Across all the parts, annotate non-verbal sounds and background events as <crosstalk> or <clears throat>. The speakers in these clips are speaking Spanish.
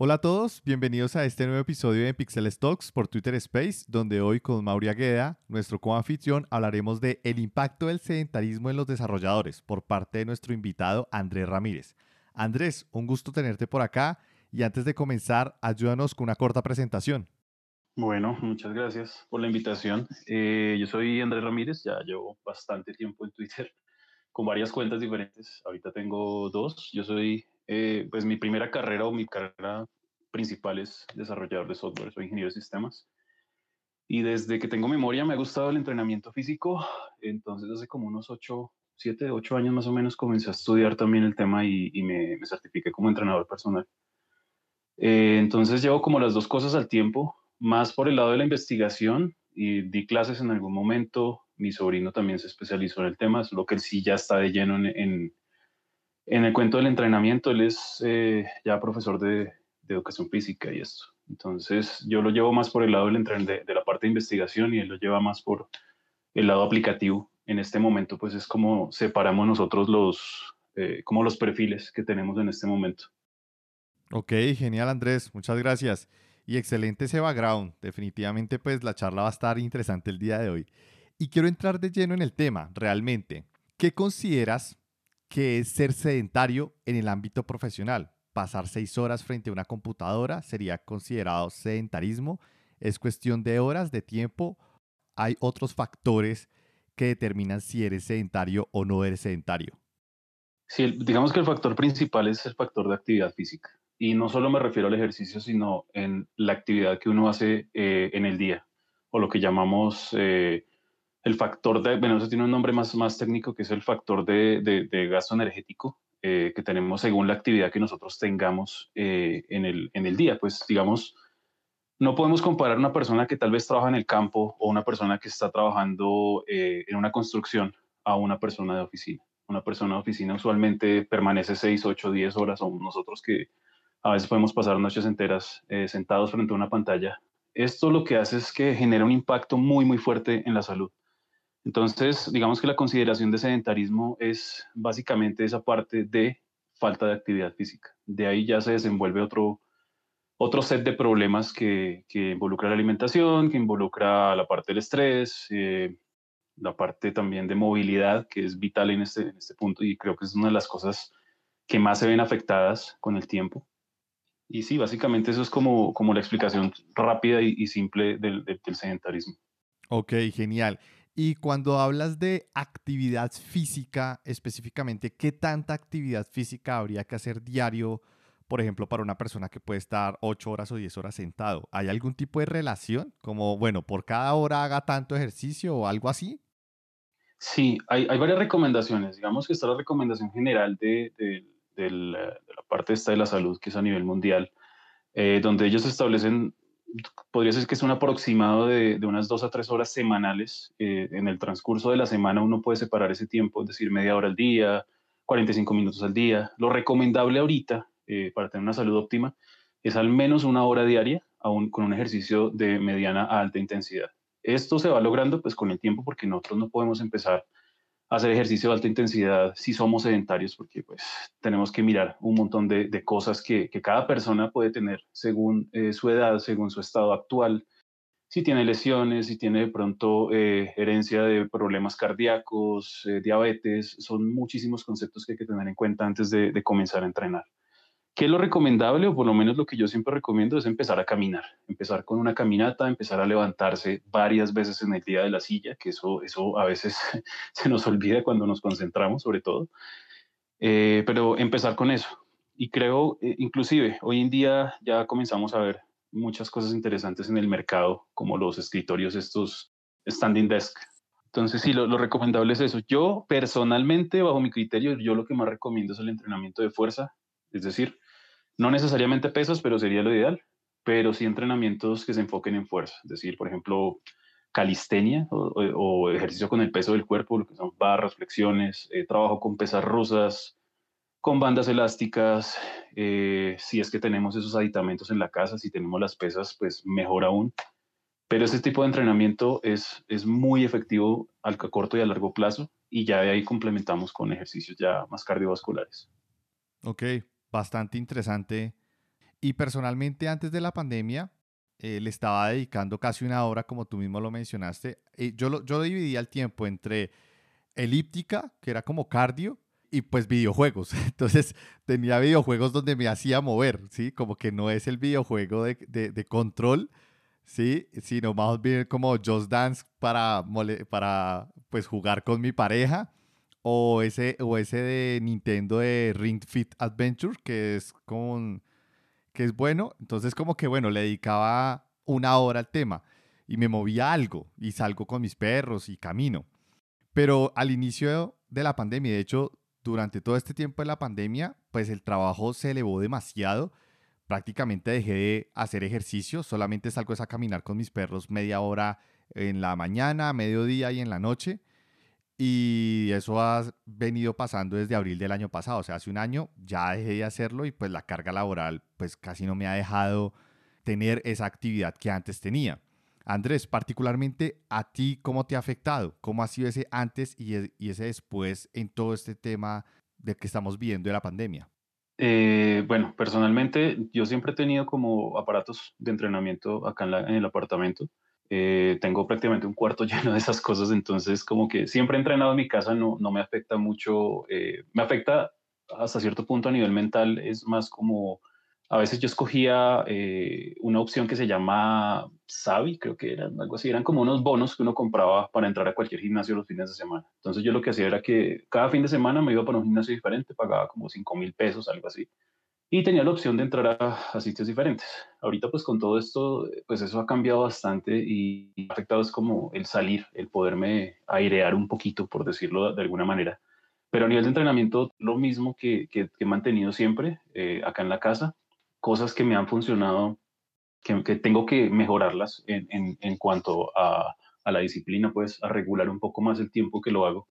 Hola a todos, bienvenidos a este nuevo episodio de Pixel Stocks por Twitter Space, donde hoy con Mauri Agueda, nuestro coanfitrión, hablaremos de el impacto del sedentarismo en los desarrolladores por parte de nuestro invitado Andrés Ramírez. Andrés, un gusto tenerte por acá y antes de comenzar, ayúdanos con una corta presentación. Bueno, muchas gracias por la invitación. Eh, yo soy Andrés Ramírez, ya llevo bastante tiempo en Twitter con varias cuentas diferentes. Ahorita tengo dos. Yo soy eh, pues mi primera carrera o mi carrera principal es desarrollador de software, soy ingeniero de sistemas. Y desde que tengo memoria me ha gustado el entrenamiento físico, entonces hace como unos 8, 7, 8 años más o menos comencé a estudiar también el tema y, me, me, certifiqué como entrenador personal. Eh, entonces llevo como las dos cosas al tiempo, más por el lado de la investigación y di clases en algún momento. Mi sobrino también se especializó en el tema, es lo que él sí ya está de lleno en en el cuento del entrenamiento, él es eh, ya profesor de, educación física y esto. Entonces, yo lo llevo más por el lado del de, de, la parte de investigación y él lo lleva más por el lado aplicativo. En este momento, pues es como separamos nosotros los, eh, como los perfiles que tenemos en este momento. Ok, genial Andrés, muchas gracias. Y excelente ese background. Definitivamente, pues la charla va a estar interesante el día de hoy. Y quiero entrar de lleno en el tema, realmente. ¿Qué consideras que es ser sedentario en el ámbito profesional. Pasar seis horas frente a una computadora sería considerado sedentarismo. Es cuestión de horas, de tiempo. Hay otros factores que determinan si eres sedentario o no eres sedentario. Sí, digamos que el factor principal es el factor de actividad física. Y no solo me refiero al ejercicio, sino en la actividad que uno hace eh, en el día, o lo que llamamos eh, el factor de, bueno, eso tiene un nombre más, más técnico que es el factor de, de, gasto energético eh, que tenemos según la actividad que nosotros tengamos eh, en, el, en el día. Pues digamos, no podemos comparar una persona que tal vez trabaja en el campo o una persona que está trabajando eh, en una construcción a una persona de oficina. Una persona de oficina usualmente permanece 6, 8, 10 horas o nosotros que a veces podemos pasar noches enteras sentados frente a una pantalla. Esto lo que hace es que genera un impacto muy, muy fuerte en la salud. Entonces, digamos que la consideración de sedentarismo es básicamente esa parte de falta de actividad física. De ahí ya se desenvuelve otro, otro set de problemas que, que involucra la alimentación, que involucra la parte del estrés, eh, la parte también de movilidad, que es vital en este, en este punto y creo que es una de las cosas que más se ven afectadas con el tiempo. Y sí, básicamente eso es como, como la explicación rápida y, simple del, del, del sedentarismo. Ok, genial. Y cuando hablas de actividad física específicamente, ¿qué tanta actividad física habría que hacer diario, por ejemplo, para una persona que puede estar 8 horas o 10 horas sentado? ¿Hay algún tipo de relación? Como, bueno, por cada hora haga tanto ejercicio o algo así. Sí, hay, varias recomendaciones. Digamos que está la recomendación general de, de, la, parte esta de la salud, que es a nivel mundial, eh, donde ellos establecen podría ser que es un aproximado de, unas dos a tres horas semanales. Eh, en el transcurso de la semana uno puede separar ese tiempo, es decir, media hora al día, 45 minutos al día. Lo recomendable ahorita eh, para tener una salud óptima es al menos una hora diaria aún con un ejercicio de mediana a alta intensidad. Esto se va logrando pues con el tiempo porque nosotros no podemos empezar hacer ejercicio de alta intensidad si somos sedentarios, porque pues tenemos que mirar un montón de, cosas que, cada persona puede tener según eh, su edad, según su estado actual, si tiene lesiones, si tiene de pronto eh, herencia de problemas cardíacos, eh, diabetes, son muchísimos conceptos que hay que tener en cuenta antes de comenzar a entrenar. ¿Qué es lo recomendable, o por lo menos lo que yo siempre recomiendo, es empezar a caminar, empezar con una caminata, empezar a levantarse varias veces en el día de la silla, que eso, eso a veces <laughs> se nos olvida cuando nos concentramos, sobre todo, eh, pero empezar con eso. Y creo, eh, inclusive, hoy en día ya comenzamos a ver muchas cosas interesantes en el mercado, como los escritorios, estos standing desk. Entonces, sí, lo, lo recomendable es eso. Yo personalmente, bajo mi criterio, yo lo que más recomiendo es el entrenamiento de fuerza, es decir, no necesariamente pesas, pero sería lo ideal, pero sí entrenamientos que se enfoquen en fuerza, es decir, por ejemplo, calistenia o, ejercicio con el peso del cuerpo, lo que son barras, flexiones, eh, trabajo con pesas rusas, con bandas elásticas, eh, si es que tenemos esos aditamentos en la casa, si tenemos las pesas, pues mejor aún. Pero este tipo de entrenamiento es, es muy efectivo al corto y a largo plazo y ya de ahí complementamos con ejercicios ya más cardiovasculares. Ok, bastante interesante Y personalmente antes de la pandemia eh, le estaba dedicando casi una hora, como tú mismo lo mencionaste. Eh, yo, lo, yo dividía el tiempo entre elíptica, que era como cardio, y pues videojuegos. <laughs> Entonces tenía videojuegos donde me hacía mover, ¿sí? Como que no es el videojuego de, de, control, ¿sí? Sino más bien como Just Dance para, para pues jugar con mi pareja. O ese, o ese de Nintendo de Ring Fit Adventure, que es con que es bueno. Entonces como que bueno, le dedicaba una hora al tema y me movía algo y salgo con mis perros y camino. Pero al inicio de la pandemia, de hecho, durante todo este tiempo de la pandemia, pues el trabajo se elevó demasiado. Prácticamente dejé de hacer ejercicio, solamente salgo a caminar con mis perros media hora en la mañana, mediodía y en la noche. Y eso ha venido pasando desde abril del año pasado, o sea, hace un año ya dejé de hacerlo y pues la carga laboral pues casi no me ha dejado tener esa actividad que antes tenía. Andrés, particularmente a ti, ¿cómo te ha afectado? ¿Cómo ha sido ese antes y, e, ese después en todo este tema de que estamos viendo de la pandemia? Eh, bueno, personalmente yo siempre he tenido como aparatos de entrenamiento acá en, el apartamento. Eh, tengo prácticamente un cuarto <laughs> lleno de esas cosas, entonces como que siempre he entrenado en mi casa, no, no me afecta mucho, eh, me afecta hasta cierto punto a nivel mental, es más como a veces yo escogía eh, una opción que se llama Savi, creo que eran algo así, eran como unos bonos que uno compraba para entrar a cualquier gimnasio los fines de semana. Entonces yo lo que hacía era que cada fin de semana me iba para un gimnasio diferente, pagaba como 5 mil pesos, algo así, y tenía la opción de entrar a, sitios diferentes. Ahorita pues con todo esto, pues eso ha cambiado bastante y, afectado es como el salir, el poderme airear un poquito, por decirlo de alguna manera. Pero a nivel de entrenamiento, lo mismo que, que, he mantenido siempre eh, acá en la casa, cosas que me han funcionado, que, que tengo que mejorarlas en, en, en cuanto a, a, la disciplina, pues a regular un poco más el tiempo que lo hago,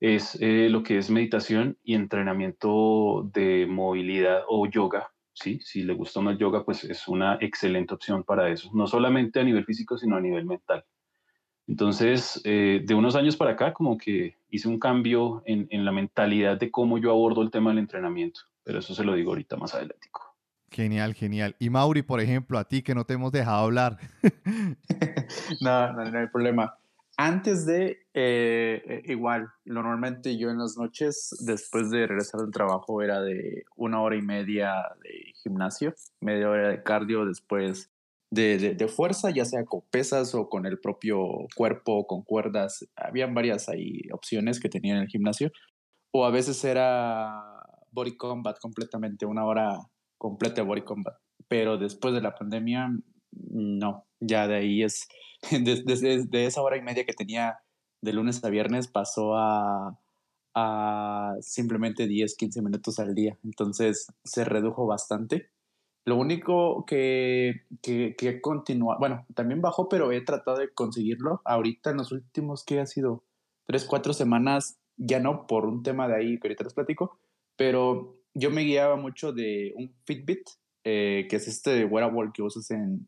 es eh, lo que es meditación y entrenamiento de movilidad o yoga. ¿sí? Si le gusta más yoga, pues es una excelente opción para eso, no solamente a nivel físico, sino a nivel mental. Entonces, eh, de unos años para acá, como que hice un cambio en, en, la mentalidad de cómo yo abordo el tema del entrenamiento, pero eso se lo digo ahorita más adelante. Genial, genial. Y Mauri, por ejemplo, a ti que no te hemos dejado hablar. <laughs> no, no, hay problema. Antes de, eh, eh, igual, normalmente yo en las noches, después de regresar del trabajo, era de una hora y media de gimnasio, media hora de cardio, después de, de, fuerza, ya sea con pesas o con el propio cuerpo, con cuerdas. Habían varias ahí opciones que tenía en el gimnasio. O a veces era body combat completamente, una hora completa body combat. Pero después de la pandemia, no, ya de ahí es, <laughs> desde de, esa hora y media que tenía de lunes a viernes pasó a, a simplemente 10, 15 minutos al día. Entonces se redujo bastante. Lo único que, que, que he continuado, bueno, también bajó, pero he tratado de conseguirlo. Ahorita en los últimos, que ha sido? Tres, cuatro semanas, ya no por un tema de ahí que ahorita les platico, pero yo me guiaba mucho de un Fitbit, eh, que es este wearable que usas en,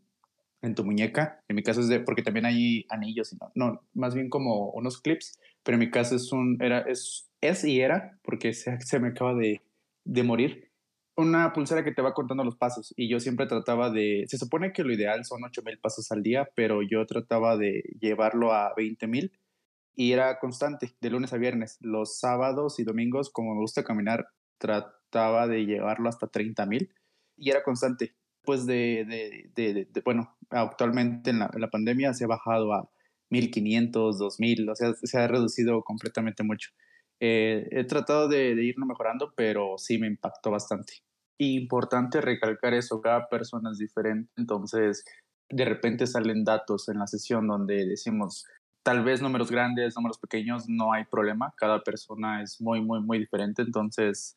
en tu muñeca. En mi caso es de, porque también hay anillos, no, no, más bien como unos clips, pero en mi caso es un, era, es, es y era, porque se, se me acaba de, de morir, una pulsera que te va contando los pasos y yo siempre trataba de, se supone que lo ideal son 8000 pasos al día, pero yo trataba de llevarlo a 20000 y era constante, de lunes a viernes. Los sábados y domingos, como me gusta caminar, trataba de llevarlo hasta 30 mil y era constante. Pues de, de, de, bueno, actualmente en la, la, pandemia se ha bajado a 1500, 2000, o sea, se ha reducido completamente mucho. Eh, he tratado de, irlo mejorando, pero sí me impactó bastante. Importante recalcar eso, cada persona es diferente, entonces de repente salen datos en la sesión donde decimos, tal vez números grandes, números pequeños, no hay problema, cada persona es muy, muy, muy diferente, entonces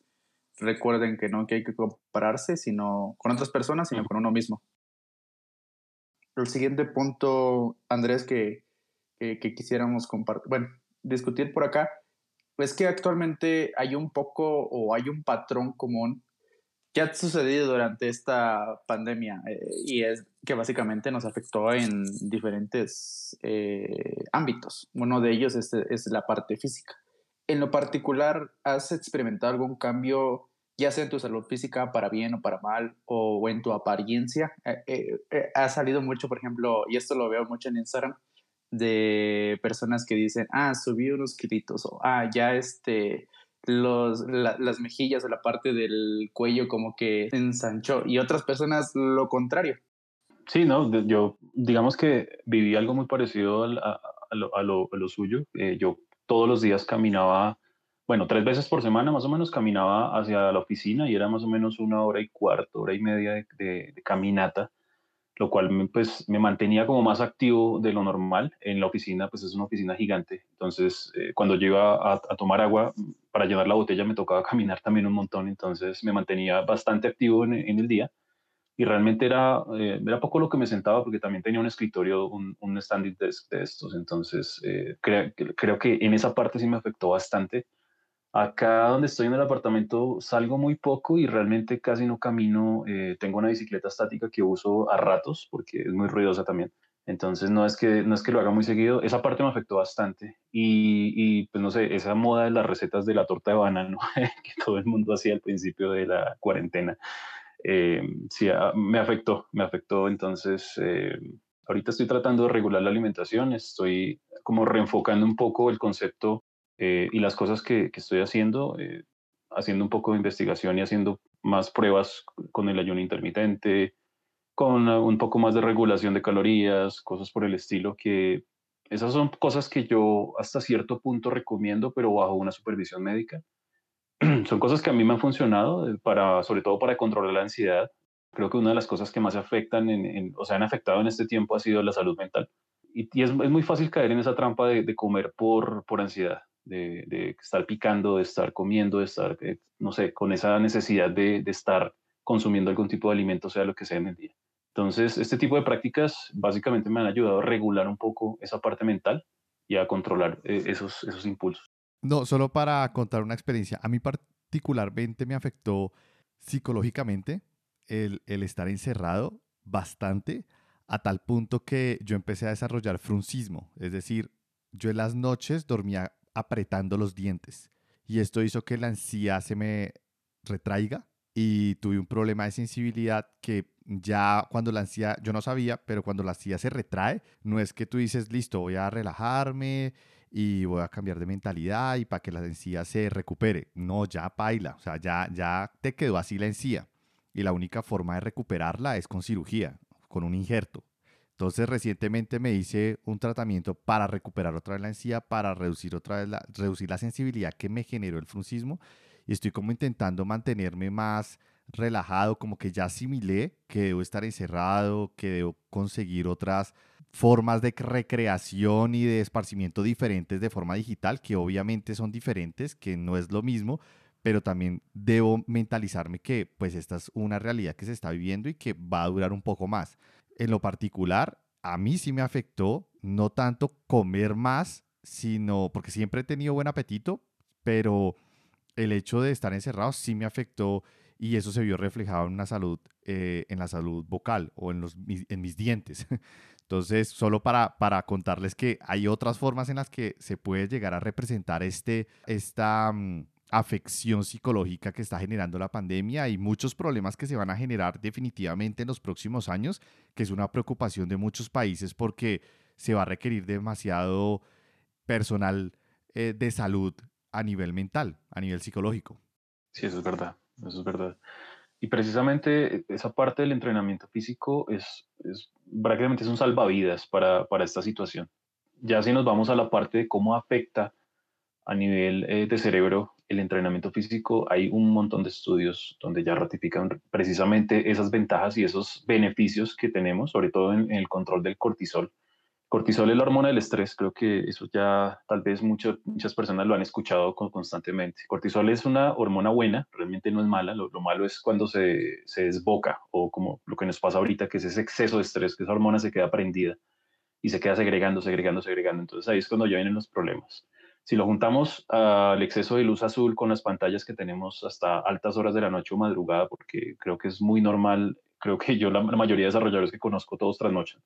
recuerden que no que hay que compararse sino con otras personas, sino con uno mismo. El siguiente punto, Andrés, que, que, quisiéramos compartir, bueno, discutir por acá, es que actualmente hay un poco o hay un patrón común que ha sucedido durante esta pandemia eh, y es que básicamente nos afectó en diferentes eh, ámbitos. Uno de ellos es, es la parte física. En lo particular, ¿has experimentado algún cambio ya sea en tu salud física, para bien o para mal, o, en tu apariencia. Eh, eh, eh, ha salido mucho, por ejemplo, y esto lo veo mucho en Instagram, de personas que dicen, ah, subí unos kilitos, o ah, ya este, los, las mejillas o la parte del cuello como que ensanchó, y otras personas lo contrario. Sí, no, yo digamos que viví algo muy parecido a, lo, a, lo, a lo, suyo. yo todos los días caminaba bueno, tres veces por semana más o menos caminaba hacia la oficina y era más o menos una hora y cuarto, hora y media de, caminata, lo cual pues me mantenía como más activo de lo normal. En la oficina pues es una oficina gigante, entonces eh, cuando yo iba a, tomar agua para llevar la botella me tocaba <laughs> caminar también un montón, entonces me mantenía bastante activo en, el día y realmente era, eh, era poco lo que me sentaba porque también tenía un escritorio, un, un standing desk de estos, entonces eh, creo que en esa parte sí me afectó bastante Acá donde estoy en el apartamento salgo muy poco y realmente casi no camino. Eh, tengo una bicicleta estática que uso a ratos porque es muy ruidosa también. Entonces no es que, no es que lo haga muy seguido. Esa parte me afectó bastante. Y, y pues no sé, esa moda de las recetas de la torta de banano <laughs> que todo el mundo hacía al principio de la cuarentena, eh, sí, ah, me afectó, me afectó. Entonces eh, ahorita estoy tratando de regular la alimentación, estoy como reenfocando un poco el concepto eh, y las cosas que, estoy haciendo, eh, haciendo un poco de investigación y haciendo más pruebas con el ayuno intermitente, con un poco más de regulación de calorías, cosas por el estilo, que esas son cosas que yo hasta cierto punto recomiendo, pero bajo una supervisión médica. <clears throat> son cosas que a mí me han funcionado, eh, para, sobre todo para controlar la ansiedad. Creo que una de las cosas que más afectan, o sea, han afectado en este tiempo ha sido la salud mental. Y, es, muy fácil caer en esa trampa de, de comer por, por ansiedad de, estar picando, de estar comiendo, de estar, eh, no sé, con esa necesidad de, estar consumiendo algún tipo de alimento, sea lo que sea en el día. Entonces, este tipo de prácticas básicamente me han ayudado a regular un poco esa parte mental y a controlar eh, esos, esos impulsos. No, solo para contar una experiencia. A mí particularmente me afectó psicológicamente el, el estar encerrado bastante a tal punto que yo empecé a desarrollar fruncismo. Es decir, yo en las noches dormía apretando los dientes. Y esto hizo que la encía se me retraiga y tuve un problema de sensibilidad que ya cuando la encía, yo no sabía, pero cuando la encía se retrae, no es que tú dices, listo, voy a relajarme y voy a cambiar de mentalidad y para que la encía se recupere. No, ya baila, o sea, ya, ya te quedó así la encía. Y la única forma de recuperarla es con cirugía, con un injerto. Entonces recientemente me hice un tratamiento para recuperar otra vez la encía, para reducir otra vez la, reducir la sensibilidad que me generó el fruncismo y estoy como intentando mantenerme más relajado, como que ya asimilé que debo estar encerrado, que debo conseguir otras formas de recreación y de esparcimiento diferentes de forma digital, que obviamente son diferentes, que no es lo mismo, pero también debo mentalizarme que pues esta es una realidad que se está viviendo y que va a durar un poco más en lo particular, a mí sí me afectó, no tanto comer más, sino porque siempre he tenido buen apetito, pero el hecho de estar encerrado sí me afectó y eso se vio reflejado en una salud, eh, en la salud vocal o en, los, en mis dientes. <laughs> Entonces, solo para, para contarles que hay otras formas en las que se puede llegar a representar este, esta, mm, afección psicológica que está generando la pandemia y muchos problemas que se van a generar definitivamente en los próximos años, que es una preocupación de muchos países porque se va a requerir demasiado personal eh, de salud a nivel mental, a nivel psicológico. Sí, eso es verdad, eso es verdad. Y precisamente eh, esa parte del entrenamiento físico es, es prácticamente es un salvavidas para, para esta situación. Ya si nos vamos a la parte de cómo afecta a nivel eh, de cerebro el entrenamiento físico, hay un montón de estudios donde ya ratifican precisamente esas ventajas y esos beneficios que tenemos, sobre todo en, el control del cortisol. Cortisol es la hormona del estrés, creo que eso ya tal vez muchas personas lo han escuchado constantemente. Cortisol es una hormona buena, realmente no es mala, lo, malo es cuando se, desboca o como lo que nos pasa ahorita, que es ese exceso de estrés, que esa hormona se queda prendida y se queda segregando, segregando, segregando. Entonces ahí es cuando ya vienen los problemas. Si lo juntamos al exceso de luz azul con las pantallas que tenemos hasta altas horas de la noche o madrugada, porque creo que es muy normal, creo que yo la, mayoría de desarrolladores que conozco todos trasnochan,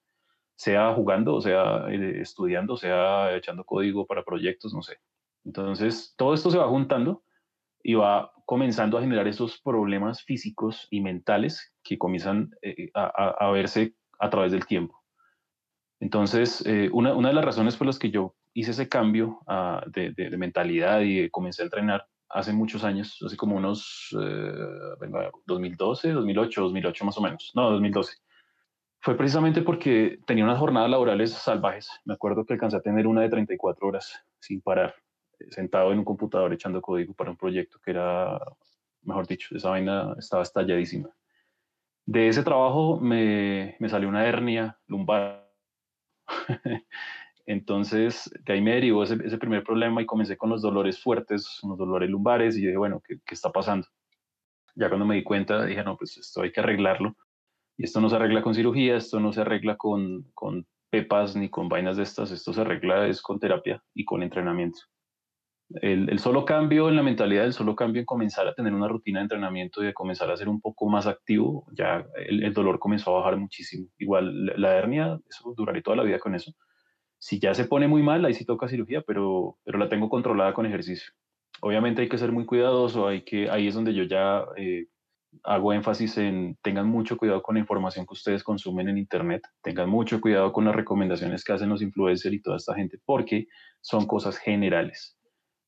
sea jugando, sea eh, estudiando, sea echando código para proyectos, no sé. Entonces, todo esto se va juntando y va comenzando a generar esos problemas físicos y mentales que comienzan eh, a, verse a través del tiempo. Entonces, eh, una, de las razones por las que yo hice ese cambio ah, de, de, mentalidad y comencé a entrenar hace muchos años, hace como unos, eh, 2012, 2008, 2008 más o menos, no, 2012, fue precisamente porque tenía unas jornadas laborales salvajes. Me acuerdo que alcancé a tener una de 34 horas sin parar, eh, sentado en un computador echando código para un proyecto que era, mejor dicho, esa vaina estaba estalladísima. De ese trabajo me, me salió una hernia lumbar. <laughs> Entonces, de ahí me derivó ese, ese, primer problema y comencé con los dolores fuertes, unos dolores lumbares y dije, bueno, ¿qué, ¿qué está pasando? Ya cuando me di cuenta, dije, no, pues esto hay que arreglarlo y esto no se arregla con cirugía, esto no se arregla con, con pepas ni con vainas de estas, esto se arregla es con terapia y con entrenamiento. El, solo cambio en la mentalidad, el solo cambio en comenzar a tener una rutina de entrenamiento y de comenzar a ser un poco más activo, ya el, el dolor comenzó a bajar muchísimo. Igual la, hernia, eso duraré toda la vida con eso. Si ya se pone muy mal, ahí sí toca cirugía, pero, pero la tengo controlada con ejercicio. Obviamente hay que ser muy cuidadoso, hay que, ahí es donde yo ya eh, hago énfasis en tengan mucho cuidado con la información que ustedes consumen en Internet, tengan mucho cuidado con las recomendaciones que hacen los influencers y toda esta gente, porque son cosas generales.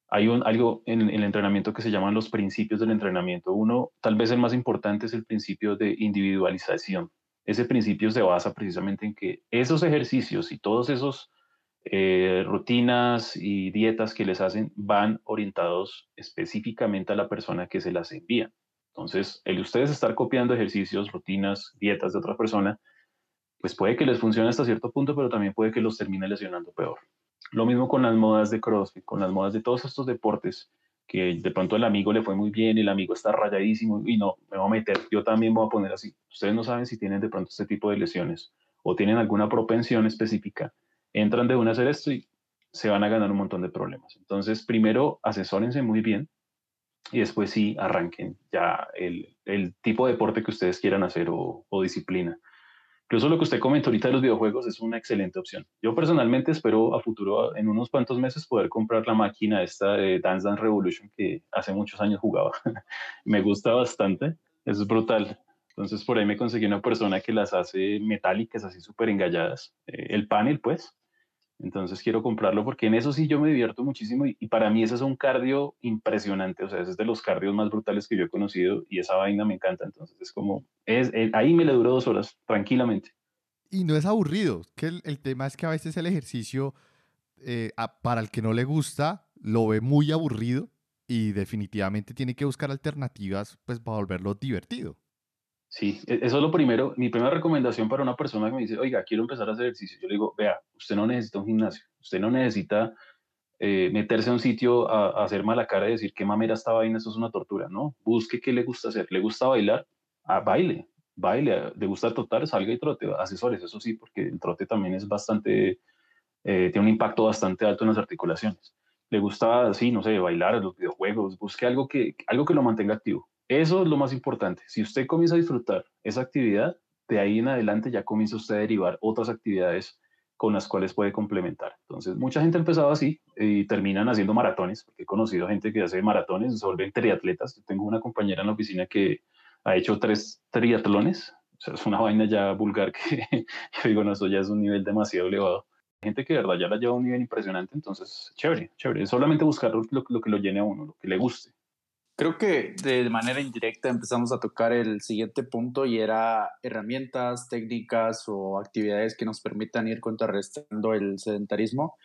Hay un, algo en, el entrenamiento que se llaman los principios del entrenamiento. Uno, tal vez el más importante, es el principio de individualización. Ese principio se basa precisamente en que esos ejercicios y todos esos eh, rutinas y dietas que les hacen van orientados específicamente a la persona que se las envía. Entonces, el ustedes estar copiando ejercicios, rutinas, dietas de otra persona, pues puede que les funcione hasta cierto punto, pero también puede que los termine lesionando peor. Lo mismo con las modas de CrossFit, con las modas de todos estos deportes, que de pronto el amigo le fue muy bien el amigo está rayadísimo y no, me voy a meter, yo también voy a poner así. Ustedes no saben si tienen de pronto este tipo de lesiones o tienen alguna propensión específica, entran de una a hacer esto y se van a ganar un montón de problemas. Entonces, primero asesórense muy bien, y después sí arranquen ya el, el, tipo de deporte que ustedes quieran hacer o, o, disciplina. Incluso lo que usted comentó ahorita de los videojuegos es una excelente opción. Yo personalmente espero a futuro, en unos cuantos meses, poder comprar la máquina esta de Dance Dance Revolution que hace muchos años jugaba. <laughs> me gusta bastante, es brutal. Entonces por ahí me conseguí una persona que las hace metálicas, así súper engalladas. Eh, el panel, pues, entonces quiero comprarlo porque en eso sí yo me divierto muchísimo y, para mí ese es un cardio impresionante, o sea, ese es de los cardios más brutales que yo he conocido y esa vaina me encanta, entonces es como, es, eh, ahí me le duró dos horas, tranquilamente. Y no es aburrido, que el, tema es que a veces el ejercicio, eh, para el que no le gusta, lo ve muy aburrido y definitivamente tiene que buscar alternativas pues para volverlo divertido. Sí, e, eso es lo primero. Mi primera recomendación para una persona que me dice, oiga, quiero empezar a hacer ejercicio, yo le digo, vea, usted no necesita un gimnasio, usted no necesita eh, meterse a un sitio a, hacer mala cara y decir qué mamera esta vaina, eso es una tortura, ¿no? Busque qué le gusta hacer. ¿Le gusta bailar? Ah, baile, baile. ¿Le gusta trotar? Salga y trote. Asesores, eso sí, porque el trote también es bastante, eh, tiene un impacto bastante alto en las articulaciones. ¿Le gusta, sí, no sé, bailar, los videojuegos? Busque algo que, algo que lo mantenga activo eso es lo más importante. Si usted comienza a disfrutar esa actividad, de ahí en adelante ya comienza usted a derivar otras actividades con las cuales puede complementar. Entonces, mucha gente ha empezado así y terminan haciendo maratones, he conocido gente que hace maratones, se vuelven triatletas. Yo tengo una compañera en la oficina que ha hecho tres triatlones. O sea, es una vaina ya vulgar que <laughs> yo digo, no, eso ya es un nivel demasiado elevado. Gente que de verdad ya la lleva a un nivel impresionante, entonces, chévere, chévere. solamente buscar lo, lo que lo llene a uno, lo que le guste. Creo que de manera indirecta empezamos a tocar el siguiente punto y era herramientas, técnicas o actividades que nos permitan ir contrarrestando el sedentarismo.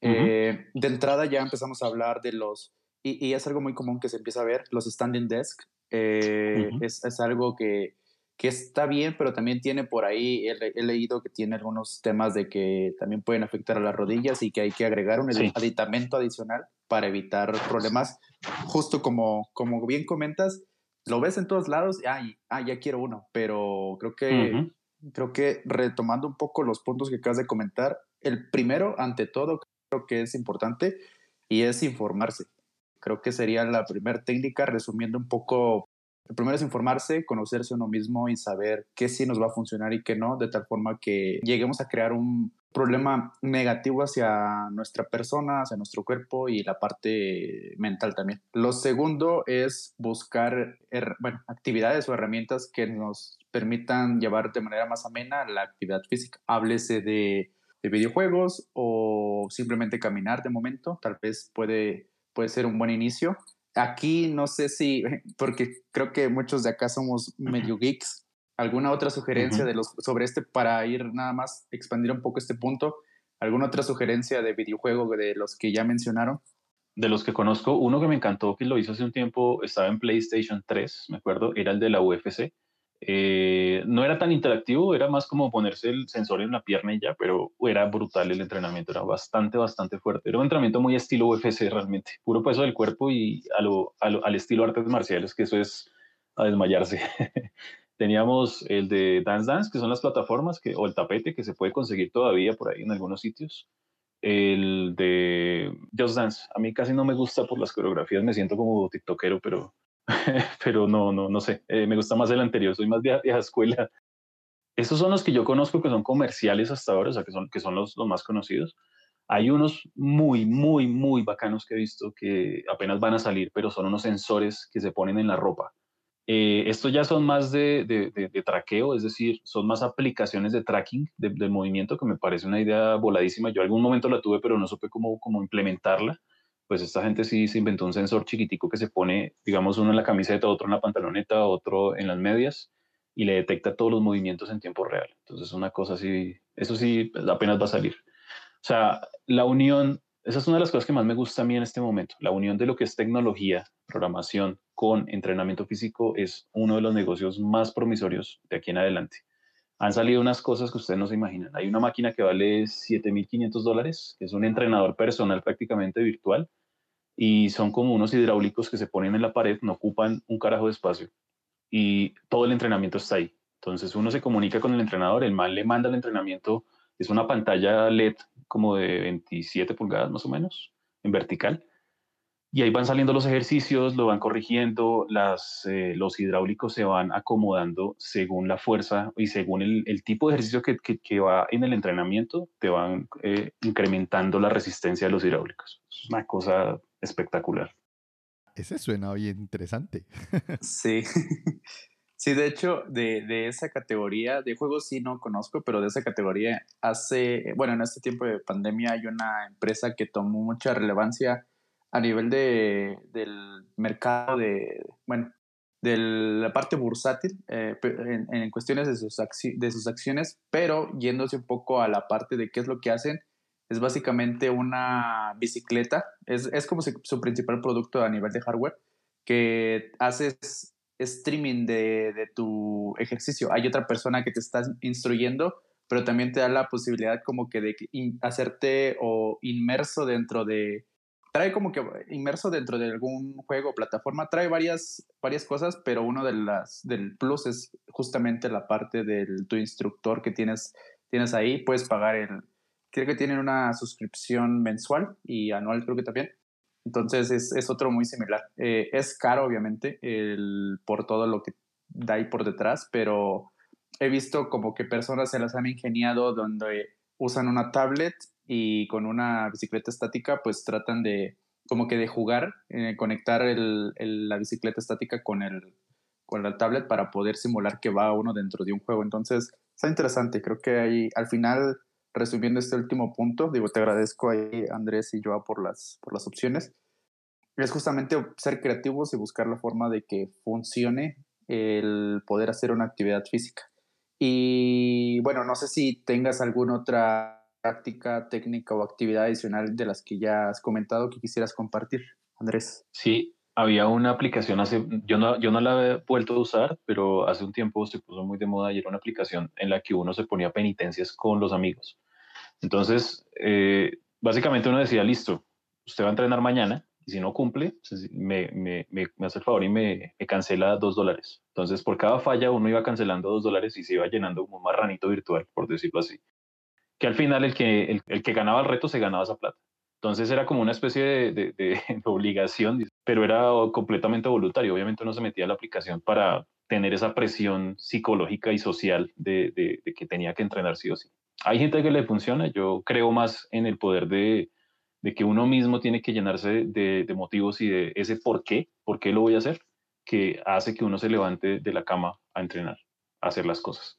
Eh, de entrada ya empezamos a hablar de los, y, es algo muy común que se empieza a ver, los standing desk. Eh, es, es, algo que, que, está bien, pero también tiene por ahí, he, leído que tiene algunos temas de que también pueden afectar a las rodillas y que hay que agregar un aditamento adicional para evitar problemas. Justo como, como bien comentas, lo ves en todos lados, ay, ah, ya quiero uno, pero creo que, creo que retomando un poco los puntos que acabas de comentar, el primero, ante todo, creo que es importante y es informarse. Creo que sería la primera técnica, resumiendo un poco El primero es informarse, conocerse uno mismo y saber qué sí nos va a funcionar y qué no, de tal forma que lleguemos a crear un problema negativo hacia nuestra persona, hacia nuestro cuerpo y la parte mental también. Lo segundo es buscar bueno, actividades o herramientas que nos permitan llevar de manera más amena la actividad física. Háblese de, de videojuegos o simplemente caminar de momento, tal vez puede, puede ser un buen inicio. Aquí no sé si, <laughs> porque creo que muchos de acá somos medio geeks, ¿alguna otra sugerencia de los, sobre este para ir nada más expandir un poco este punto? ¿Alguna otra sugerencia de videojuego de los que ya mencionaron? De los que conozco, uno que me encantó, que lo hizo hace un tiempo, estaba en PlayStation 3, me acuerdo, era el de la UFC eh, no era tan interactivo, era más como ponerse el sensor en la pierna y ya, pero era brutal el entrenamiento, era bastante, bastante fuerte. Era un entrenamiento muy estilo UFC realmente, puro peso del cuerpo y al estilo artes marciales, que eso es a desmayarse. <laughs> Teníamos el de Dance Dance, que son las plataformas, que, o el tapete, que se puede conseguir todavía por ahí en algunos sitios. El de Just Dance, a mí casi no me gusta por las coreografías, me siento como tiktokero, pero <laughs> pero no, no, no sé, eh, me gusta más el anterior, soy más vieja, vieja, escuela. Estos son los que yo conozco que son comerciales hasta ahora, o sea, que son, que son los, los más conocidos. Hay unos muy, muy, muy bacanos que he visto que apenas van a salir, pero son unos sensores que se ponen en la ropa. Eh, estos ya son más de, de, de, traqueo, es decir, son más aplicaciones de tracking del movimiento, que me parece una idea voladísima. Yo algún momento la tuve, pero no supe cómo, cómo implementarla pues esta gente sí se inventó un sensor chiquitico que se pone, digamos, uno en la camiseta, otro en la pantaloneta, otro en las medias, y le detecta todos los movimientos en tiempo real. Entonces, una cosa así, eso sí, pues, apenas va a salir. O sea, la unión, esa es una de las cosas que más me gusta a mí en este momento, la unión de lo que es tecnología, programación con entrenamiento físico es uno de los negocios más promisorios de aquí en adelante. Han salido unas cosas que ustedes no se imaginan. Hay una máquina que vale 7.500 dólares, que es un entrenador personal prácticamente virtual, y son como unos hidráulicos que se ponen en la pared, no ocupan un carajo de espacio y todo el entrenamiento está ahí. Entonces uno se comunica con el entrenador, el mal le manda el entrenamiento, es una pantalla LED como de 27 pulgadas más o menos, en vertical, y ahí van saliendo los ejercicios, lo van corrigiendo, las, eh, los hidráulicos se van acomodando según la fuerza y según el, el tipo de ejercicio que, que, va en el entrenamiento, te van eh, incrementando la resistencia de los hidráulicos. Es una cosa espectacular. Ese suena bien interesante. <laughs> sí. <laughs> Sí, de hecho, de, de, esa categoría de juegos sí no conozco, pero de esa categoría hace, bueno, en este tiempo de pandemia hay una empresa que tomó mucha relevancia a nivel de, del mercado de, bueno, de la parte bursátil eh, en, cuestiones de sus, de sus acciones, pero yéndose un poco a la parte de qué es lo que hacen, es básicamente una bicicleta, es, es como su principal producto a nivel de hardware, que haces streaming de, de, tu ejercicio. Hay otra persona que te está instruyendo, pero también te da la posibilidad como que de hacerte o inmerso dentro de, trae como que inmerso dentro de algún juego o plataforma, trae varias, varias cosas, pero uno de las del plus es justamente la parte del tu instructor que tienes, tienes ahí, puedes pagar el, creo que tienen una suscripción mensual y anual creo que también. Entonces es, es otro muy similar. Eh, es caro, obviamente, el, por todo lo que da ahí por detrás, pero he visto como que personas se las han ingeniado donde usan una tablet y con una bicicleta estática pues tratan de como que de jugar, eh, conectar el, la bicicleta estática con, el, con la tablet para poder simular que va uno dentro de un juego. Entonces, está interesante. Creo que ahí, al final, resumiendo este último punto, digo, te agradezco ahí, Andrés y Joa, por las, por las opciones. Es justamente ser creativos y buscar la forma de que funcione el poder hacer una actividad física. Y bueno, no sé si tengas alguna otra práctica, técnica o actividad adicional de las que ya has comentado que quisieras compartir, Andrés? Sí, había una aplicación hace, yo no, yo no la he vuelto a usar, pero hace un tiempo se puso muy de moda y era una aplicación en la que uno se ponía penitencias con los amigos. Entonces, eh, básicamente uno decía, listo, usted va a entrenar mañana y si no cumple, me, me, me, hace el favor y me, cancela dos dólares. Entonces, por cada falla uno iba cancelando dos dólares y se iba llenando como un marranito virtual, por decirlo así que al final el que, el, que ganaba el reto se ganaba esa plata. Entonces era como una especie de, <laughs> obligación, pero era completamente voluntario. Obviamente uno se metía a la aplicación para tener esa presión psicológica y social de, que tenía que entrenar sí o sí. Hay gente que le funciona, yo creo más en el poder de, que uno mismo tiene que llenarse de, motivos y de ese por qué, por qué lo voy a hacer, que hace que uno se levante de la cama a entrenar, a hacer las cosas.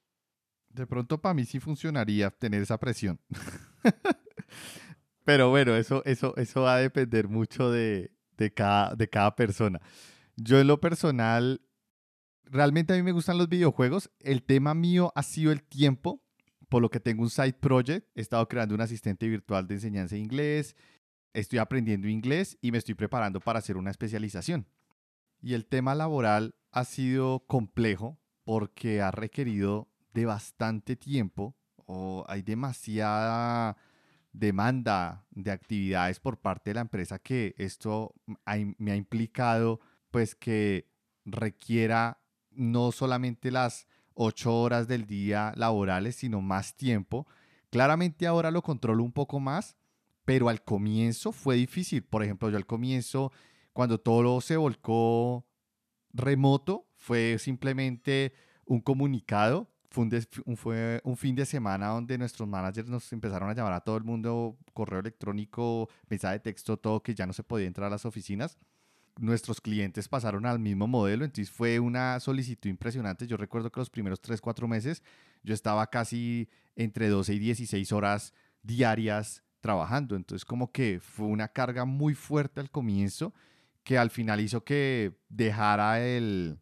De pronto para mí sí funcionaría tener esa presión. <laughs> Pero bueno, eso, eso, eso va a depender mucho de, cada, de cada persona. Yo en lo personal, realmente a mí me gustan los videojuegos. El tema mío ha sido el tiempo, por lo que tengo un side project. He estado creando un asistente virtual de enseñanza de inglés. Estoy aprendiendo inglés y me estoy preparando para hacer una especialización. Y el tema laboral ha sido complejo porque ha requerido de bastante tiempo o hay demasiada demanda de actividades por parte de la empresa que esto me ha implicado pues que requiera no solamente las ocho horas del día laborales, sino más tiempo. Claramente ahora lo controlo un poco más, pero al comienzo fue difícil. Por ejemplo, yo al comienzo, cuando todo se volcó remoto, fue simplemente un comunicado fue un, fue un, fin de semana donde nuestros managers nos empezaron a llamar a todo el mundo, correo electrónico, mensaje de texto, todo que ya no se podía entrar a las oficinas. Nuestros clientes pasaron al mismo modelo, entonces fue una solicitud impresionante. Yo recuerdo que los primeros 3, 4 meses yo estaba casi entre 12 y 16 horas diarias trabajando, entonces como que fue una carga muy fuerte al comienzo que al final hizo que dejara el,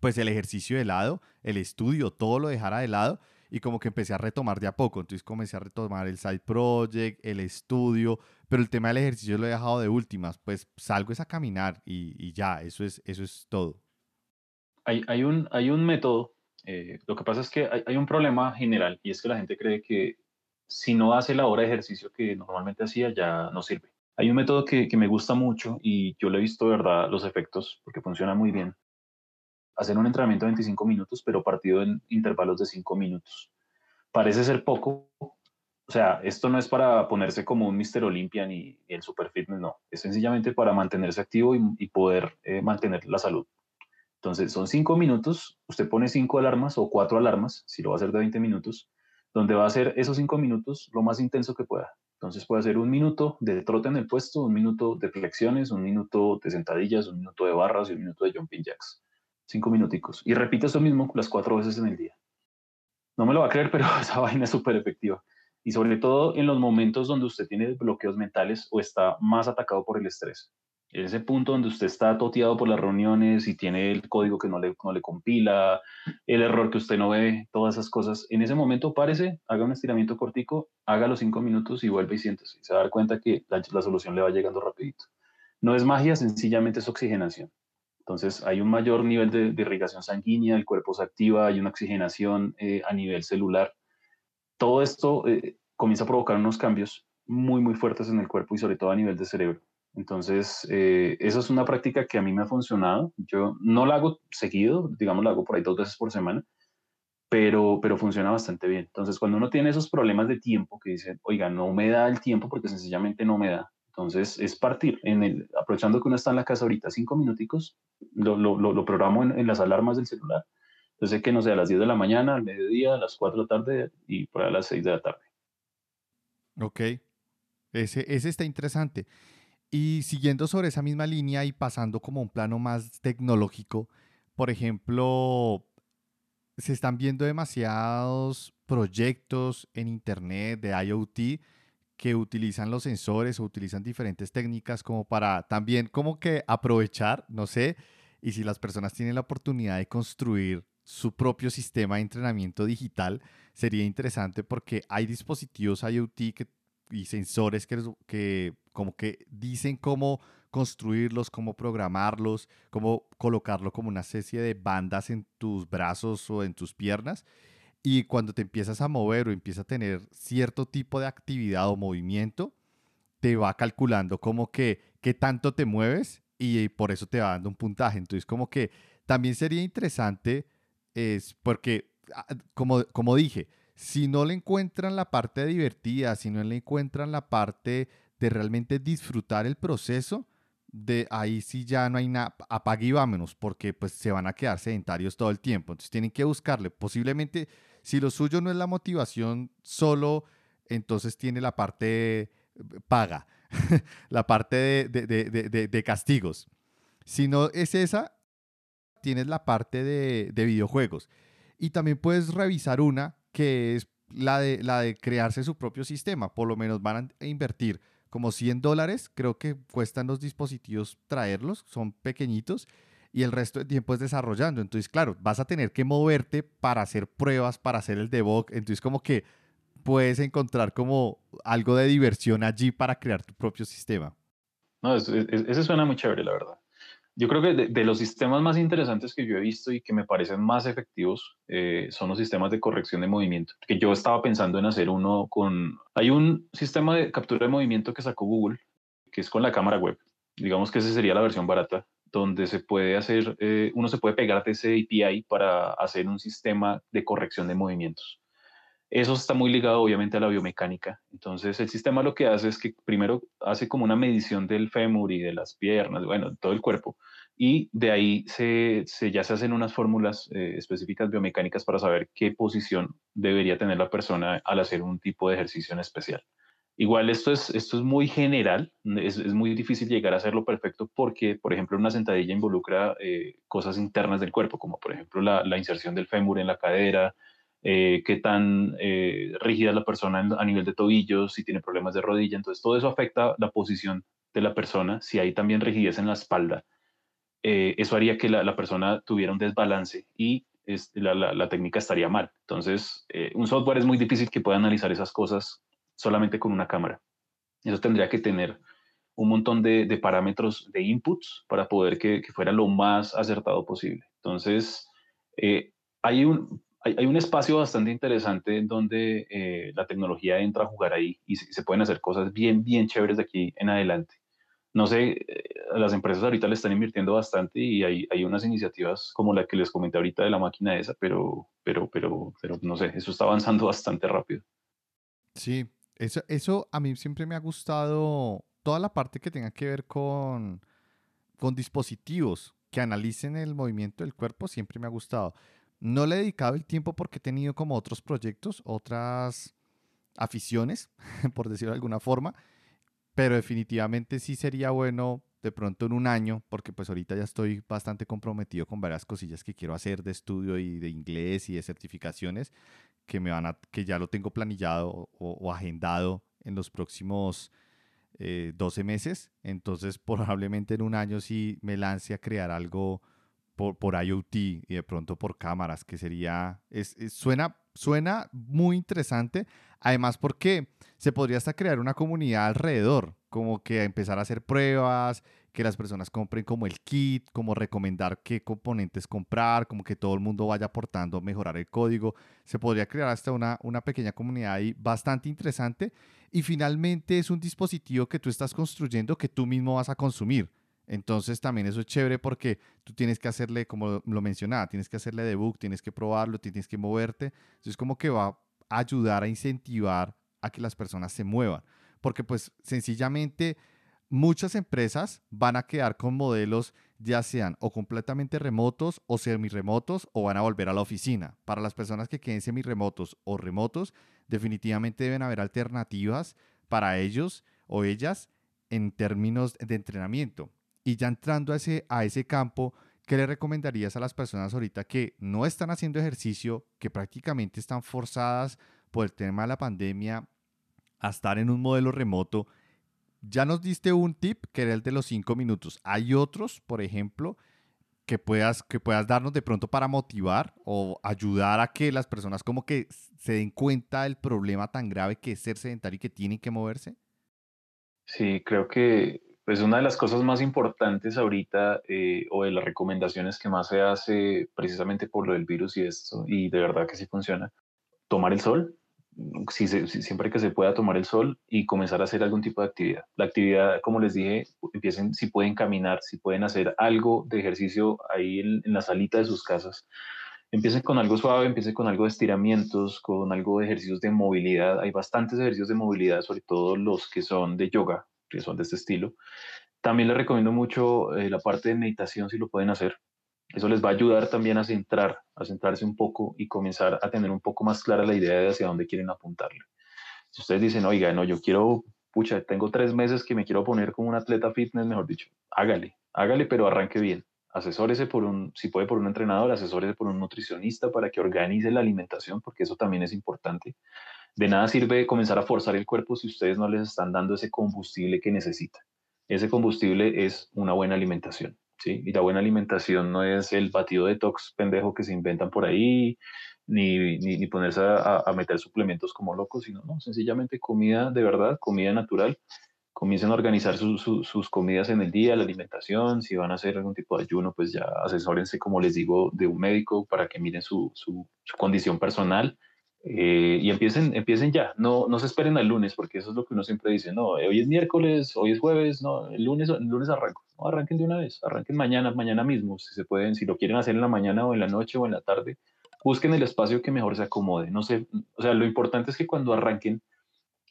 pues el ejercicio de lado, el estudio, todo lo dejara de lado y como que empecé a retomar de a poco. Entonces comencé a retomar el side project, el estudio, pero el tema del ejercicio lo he dejado de últimas. Pues salgo es a caminar y, ya, eso es, eso es todo. Hay, hay, un, hay un método, eh, lo que pasa es que hay, un problema general y es que la gente cree que si no hace la hora de ejercicio que normalmente hacía ya no sirve. Hay un método que, que me gusta mucho y yo le he visto, verdad, los efectos porque funciona muy bien hacer un entrenamiento de 25 minutos, pero partido en intervalos de 5 minutos. Parece ser poco. O sea, esto no es para ponerse como un Mr. Olympia ni, el Super Fitness, no. Es sencillamente para mantenerse activo y, poder eh, mantener la salud. Entonces, son 5 minutos. Usted pone 5 alarmas o 4 alarmas, si lo va a hacer de 20 minutos, donde va a hacer esos 5 minutos lo más intenso que pueda. Entonces puede hacer un minuto de trote en el puesto, un minuto de flexiones, un minuto de sentadillas, un minuto de barras y un minuto de jumping jacks cinco minuticos. Y repite eso mismo las cuatro veces en el día. No me lo va a creer, pero <laughs> esa vaina es súper efectiva. Y sobre todo en los momentos donde usted tiene bloqueos mentales o está más atacado por el estrés. En ese punto donde usted está toteado por las reuniones y tiene el código que no le, no le compila, el error que usted no ve, todas esas cosas. En ese momento párese, haga un estiramiento cortico, haga los cinco minutos y vuelve y siéntese. Se va a dar cuenta que la, la solución le va llegando rapidito. No es magia, sencillamente es oxigenación. Entonces hay un mayor nivel de, irrigación sanguínea, el cuerpo se activa, hay una oxigenación eh, a nivel celular. Todo esto eh, comienza a provocar unos cambios muy, muy fuertes en el cuerpo y sobre todo a nivel de cerebro. Entonces, eh, esa es una práctica que a mí me ha funcionado. Yo no la hago seguido, digamos, la hago por ahí dos veces por semana, pero, pero funciona bastante bien. Entonces, cuando uno tiene esos problemas de tiempo que dice, oiga, no me da el tiempo porque sencillamente no me da, entonces, es partir, en el, aprovechando que uno está en la casa ahorita, cinco minuticos, lo, lo, lo programo en, las alarmas del celular. Entonces, que no sé, a las 10 de la mañana, al mediodía, a las 4 de la tarde y por a las 6 de la tarde. Ok, ese, ese está interesante. Y siguiendo sobre esa misma línea y pasando como un plano más tecnológico, por ejemplo, se están viendo demasiados proyectos en Internet de IoT que utilizan los sensores o utilizan diferentes técnicas como para también como que aprovechar, no sé, y si las personas tienen la oportunidad de construir su propio sistema de entrenamiento digital, sería interesante porque hay dispositivos IoT y sensores que, que como que dicen cómo construirlos, cómo programarlos, cómo colocarlo como una especie de bandas en tus brazos o en tus piernas y cuando te empiezas a mover o empiezas a tener cierto tipo de actividad o movimiento, te va calculando como que qué tanto te mueves y por eso te va dando un puntaje. Entonces, como que también sería interesante, es porque, ah, como, como dije, si no le encuentran la parte divertida, si no le encuentran la parte de realmente disfrutar el proceso, de ahí sí ya no hay nada, apague y vámonos, porque pues se van a quedar sedentarios todo el tiempo. Entonces tienen que buscarle. Posiblemente, si lo suyo no es la motivación solo, entonces tiene la parte paga, <laughs> la parte de, de, castigos. Si no es esa, tienes la parte de, videojuegos. Y también puedes revisar una que es la de, la de crearse su propio sistema. Por lo menos van a invertir como 100 dólares, creo que cuestan los dispositivos traerlos, son pequeñitos, y el resto del tiempo es desarrollando. Entonces, claro, vas a tener que moverte para hacer pruebas, para hacer el debug. Entonces, como que puedes encontrar como algo de diversión allí para crear tu propio sistema. No, eso, suena muy chévere, la verdad. Yo creo que de, los sistemas más interesantes que yo he visto y que me parecen más efectivos eh, son los sistemas de corrección de movimiento. Que yo estaba pensando en hacer uno con... Hay un sistema de captura de movimiento que sacó Google, que es con la cámara web. Digamos que esa sería la versión barata, donde se puede hacer, eh, uno se puede pegar de ese API para hacer un sistema de corrección de movimientos. Eso está muy ligado obviamente a la biomecánica. Entonces el sistema lo que hace es que primero hace como una medición del fémur y de las piernas, bueno, todo el cuerpo. Y de ahí se, ya se hacen unas fórmulas eh, específicas biomecánicas para saber qué posición debería tener la persona al hacer un tipo de ejercicio en especial. Igual esto es, esto es muy general, es, es muy difícil llegar a hacerlo perfecto porque, por ejemplo, una sentadilla involucra eh, cosas internas del cuerpo, como por ejemplo la, la inserción del fémur en la cadera, eh, qué tan eh, rígida es la persona a nivel de tobillos, si tiene problemas de rodilla. Entonces, todo eso afecta la posición de la persona. Si hay también rigidez en la espalda, eh, eso haría que la, persona tuviera un desbalance y la, técnica estaría mal. Entonces, un software es muy difícil que pueda analizar esas cosas solamente con una cámara. Eso tendría que tener un montón de, parámetros de inputs para poder que, fuera lo más acertado posible. Entonces, hay un, hay, un espacio bastante interesante en donde eh, la tecnología entra a jugar ahí y se, pueden hacer cosas bien, bien chéveres de aquí en adelante. No sé, eh, las empresas ahorita le están invirtiendo bastante y hay, hay unas iniciativas como la que les comenté ahorita de la máquina esa, pero, pero, pero, pero no sé, eso está avanzando <laughs> bastante rápido. Sí, eso, eso a mí siempre me ha gustado, toda la parte que tenga que ver con, con dispositivos que analicen el movimiento del cuerpo, siempre me ha gustado. No le he dedicado el tiempo porque he tenido como otros proyectos, otras aficiones, <laughs> por decirlo de alguna forma, pero definitivamente sí sería bueno de pronto en un año, porque pues ahorita ya estoy bastante comprometido con varias cosillas que quiero hacer de estudio y de inglés y de certificaciones que me van a, que ya lo tengo planillado o, agendado en los próximos 12 eh, meses. Entonces probablemente en un año sí me lance a crear algo por, IoT y de pronto por cámaras, que sería, es, suena, suena muy interesante, además porque se podría hasta crear una comunidad alrededor, como que empezar a hacer pruebas, que las personas compren como el kit, como recomendar qué componentes comprar, como que todo el mundo vaya aportando mejorar el código. Se podría crear hasta una, una pequeña comunidad ahí bastante interesante. Y finalmente es un dispositivo que tú estás construyendo que tú mismo vas a consumir. Entonces también eso es chévere porque tú tienes que hacerle, como lo mencionaba, tienes que hacerle debug, tienes que probarlo, tienes que moverte. Entonces como que va a ayudar a incentivar a que las personas se muevan. Porque pues sencillamente muchas empresas van a quedar con modelos ya sean o completamente remotos o semi-remotos o van a volver a la oficina. Para las personas que queden semi-remotos o remotos, definitivamente deben haber alternativas para ellos o ellas en términos de entrenamiento. Y ya entrando a ese, a ese campo, ¿qué le recomendarías a las personas ahorita que no están haciendo ejercicio, que prácticamente están forzadas por el tema de la pandemia a estar en un modelo remoto? Ya nos diste un tip que era el de los cinco minutos. Hay otros, por ejemplo, que puedas, que puedas darnos de pronto para motivar o ayudar a que las personas como que se den cuenta del problema tan grave que es ser sedentario y que tienen que moverse? Sí, creo que pues una de las cosas más importantes ahorita eh, o de las recomendaciones que más se hace precisamente por lo del virus y esto, y de verdad que sí funciona, tomar el sol, si siempre que se pueda tomar el sol y comenzar a hacer algún tipo de actividad. La actividad, como les dije, empiecen si pueden caminar, si pueden hacer algo de ejercicio ahí en, la salita de sus casas. Empiecen con algo suave, empiecen con algo de estiramientos, con algo de ejercicios de movilidad. Hay bastantes ejercicios de movilidad, sobre todo los que son de yoga, que son de este estilo. También les recomiendo mucho eh, la parte de meditación si lo pueden hacer. Eso les va a ayudar también a centrar, a centrarse un poco y comenzar a tener un poco más clara la idea de hacia dónde quieren apuntarle. Si ustedes dicen, oiga, no, yo quiero, pucha, tengo tres meses que me quiero poner como un atleta fitness, mejor dicho, hágale, hágale, pero arranque bien. Asesórese por un, si puede por un entrenador, asesórese por un nutricionista para que organice la alimentación, porque eso también es importante. De nada sirve comenzar a forzar el cuerpo si ustedes no les están dando ese combustible que necesita. Ese combustible es una buena alimentación. Y la buena alimentación no es el batido detox pendejo que se inventan por ahí, ni, ni, ponerse a, meter suplementos como locos, sino no, sencillamente comida de verdad, comida natural. Comiencen a organizar sus comidas en el día, la alimentación, si van a hacer algún tipo de ayuno, pues ya asesórense, como les digo, de un médico para que miren su, su, su condición personal eh, y empiecen, empiecen ya, no, no se esperen al lunes, porque eso es lo que uno siempre dice, no, hoy es miércoles, hoy es jueves, no, el lunes, el lunes arranco, no, arranquen de una vez, arranquen mañana, mañana mismo, si se pueden, si lo quieren hacer en la mañana o en la noche o en la tarde, busquen el espacio que mejor se acomode, no sé, o sea, lo importante es que cuando arranquen,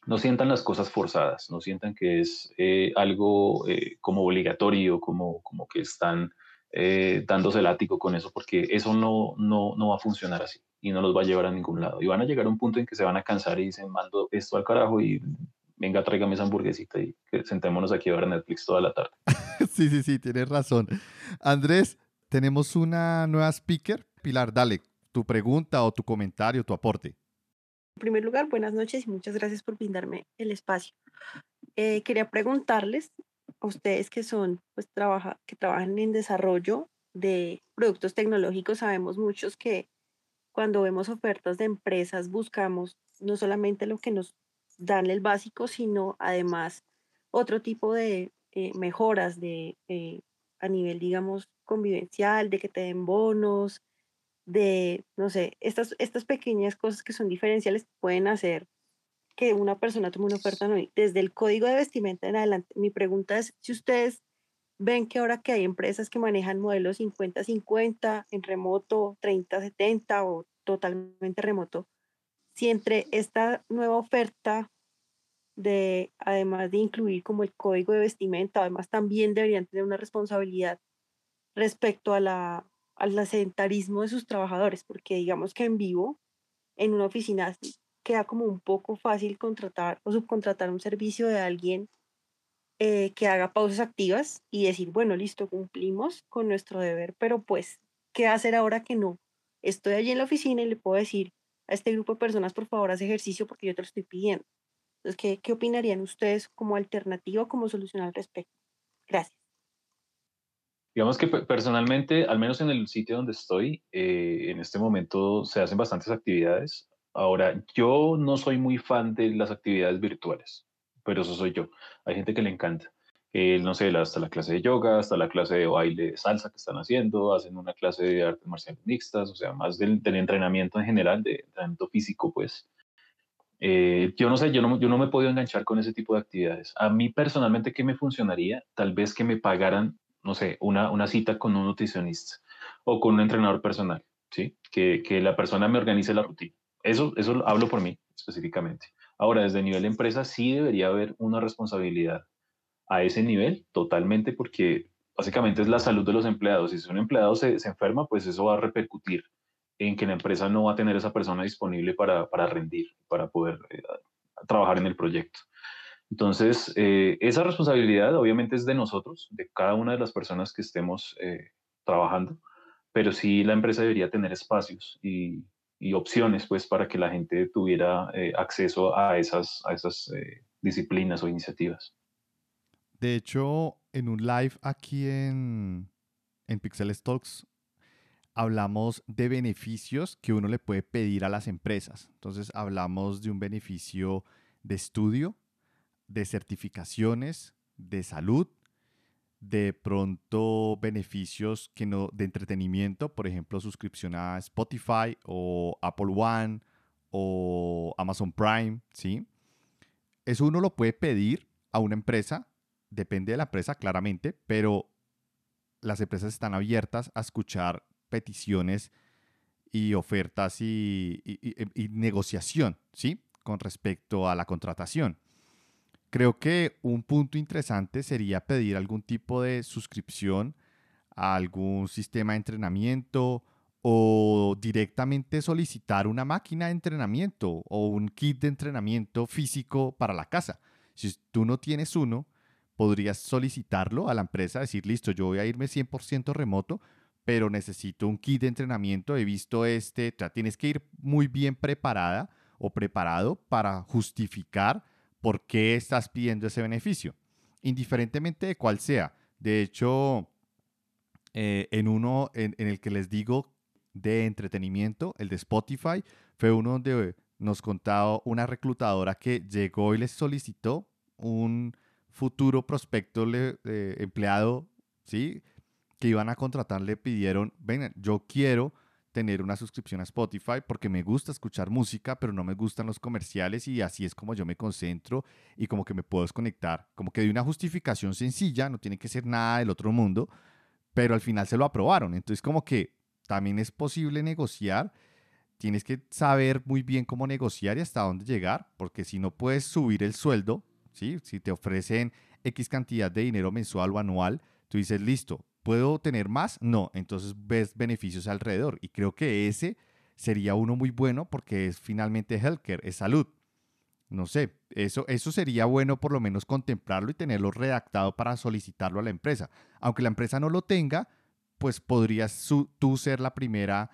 no sientan las cosas forzadas, no sientan que es eh, algo eh, como obligatorio, como, como que están dándose el ático con eso, porque eso no, no, no va a funcionar así y no los va a llevar a ningún lado. Y van a llegar a un punto en que se van a cansar y dicen, mando esto al carajo y venga, tráigame esa hamburguesita y que sentémonos aquí a ver Netflix toda la tarde. <laughs> sí, sí, sí, tienes razón. Andrés, tenemos una nueva speaker. Pilar, dale tu pregunta o tu comentario, tu aporte. En primer lugar, buenas noches y muchas gracias por brindarme el espacio. Eh, quería preguntarles a ustedes que son, pues, trabaja, que trabajan en desarrollo de productos tecnológicos, sabemos muchos que cuando vemos ofertas de empresas buscamos no solamente lo que nos dan el básico, sino además otro tipo de eh, mejoras de, eh, a nivel, digamos, convivencial, de que te den bonos, de, no sé, estas, estas pequeñas cosas que son diferenciales pueden hacer que una persona tome una oferta no, desde el código de vestimenta en adelante. Mi pregunta es si ustedes ven que ahora que hay empresas que manejan modelos 50-50 en remoto, 30-70 o totalmente remoto, si entre esta nueva oferta de, además de incluir como el código de vestimenta, además también deberían tener una responsabilidad respecto a la, al sedentarismo de sus trabajadores, porque digamos que en vivo, en una oficina, queda como un poco fácil contratar o subcontratar un servicio de alguien eh, que haga pausas activas y decir, bueno, listo, cumplimos con nuestro deber, pero pues, ¿qué hacer ahora que no? Estoy allí en la oficina y le puedo decir a este grupo de personas, por favor, haz ejercicio porque yo te lo estoy pidiendo. Entonces, ¿qué, qué opinarían ustedes como alternativa como solución al respecto? Gracias. Digamos que personalmente, al menos en el sitio donde estoy, eh, en este momento se hacen bastantes actividades. Ahora, yo no soy muy fan de las actividades virtuales pero eso soy yo. Hay gente que le encanta. no sé, hasta la clase de yoga, hasta la clase de baile de salsa que están haciendo, hacen una clase de artes marciales mixtas, o sea, más del, entrenamiento en general, de entrenamiento físico, pues. Eh, yo no sé, yo no, yo no me he podido enganchar con ese tipo de actividades. A mí personalmente, ¿qué me funcionaría? Tal vez que me pagaran, no sé, una, una cita con un nutricionista o con un entrenador personal, ¿sí? Que, que la persona me organice la rutina. Eso, eso hablo por mí específicamente. Ahora, desde el nivel de empresa sí debería haber una responsabilidad a ese nivel totalmente porque básicamente es la salud de los empleados. Si un empleado se, se enferma, pues eso va a repercutir en que la empresa no va a tener esa persona disponible para, para rendir, para poder eh, trabajar en el proyecto. Entonces, eh, esa responsabilidad obviamente es de nosotros, de cada una de las personas que estemos eh, trabajando, pero sí la empresa debería tener espacios y, y opciones pues para que la gente tuviera eh, acceso a esas, a esas eh, disciplinas o iniciativas. De hecho, en un live aquí en, en Pixel Talks hablamos de beneficios que uno le puede pedir a las empresas. Entonces hablamos de un beneficio de estudio, de certificaciones, de salud de pronto beneficios que no, de entretenimiento, por ejemplo, suscripción a Spotify o Apple One o Amazon Prime, ¿sí? Eso uno lo puede pedir a una empresa, depende de la empresa claramente, pero las empresas están abiertas a escuchar peticiones y ofertas y, y negociación, ¿sí? Con respecto a la contratación. Creo que un punto interesante sería pedir algún tipo de suscripción a algún sistema de entrenamiento o directamente solicitar una máquina de entrenamiento o un kit de entrenamiento físico para la casa. Si tú no tienes uno, podrías solicitarlo a la empresa, decir, listo, yo voy a irme 100% remoto, pero necesito un kit de entrenamiento, he visto este, o tienes que ir muy bien preparada o preparado para justificar por qué estás pidiendo ese beneficio, indiferentemente de cuál sea. De hecho, eh, en uno en, el que les digo de entretenimiento, el de Spotify, fue uno donde nos contaba una reclutadora que llegó y les solicitó un futuro prospecto eh, empleado, ¿sí? Que iban a contratar, le pidieron, venga, yo quiero tener una suscripción a Spotify porque me gusta escuchar música, pero no me gustan los comerciales y así es como yo me concentro y como que me puedo desconectar. Como que de una justificación sencilla, no tiene que ser nada del otro mundo, pero al final se lo aprobaron. Entonces como que también es posible negociar. Tienes que saber muy bien cómo negociar y hasta dónde llegar, porque si no puedes subir el sueldo, ¿sí? si te ofrecen X cantidad de dinero mensual o anual, tú dices, listo, ¿Puedo tener más? No, entonces ves beneficios alrededor. Y creo que ese sería uno muy bueno porque es finalmente healthcare, es salud. No sé, eso, eso sería bueno por lo menos contemplarlo y tenerlo redactado para solicitarlo a la empresa. Aunque la empresa no lo tenga, pues podrías tú ser la primera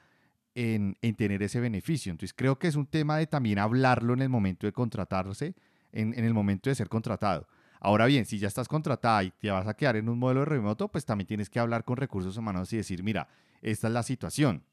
en, en, tener ese beneficio. Entonces creo que es un tema de también hablarlo en el momento de contratarse, en, en el momento de ser contratado. Ahora bien, si ya estás contratada y te vas a quedar en un modelo de remoto, pues también tienes que hablar con recursos humanos y decir, mira, esta es la situación.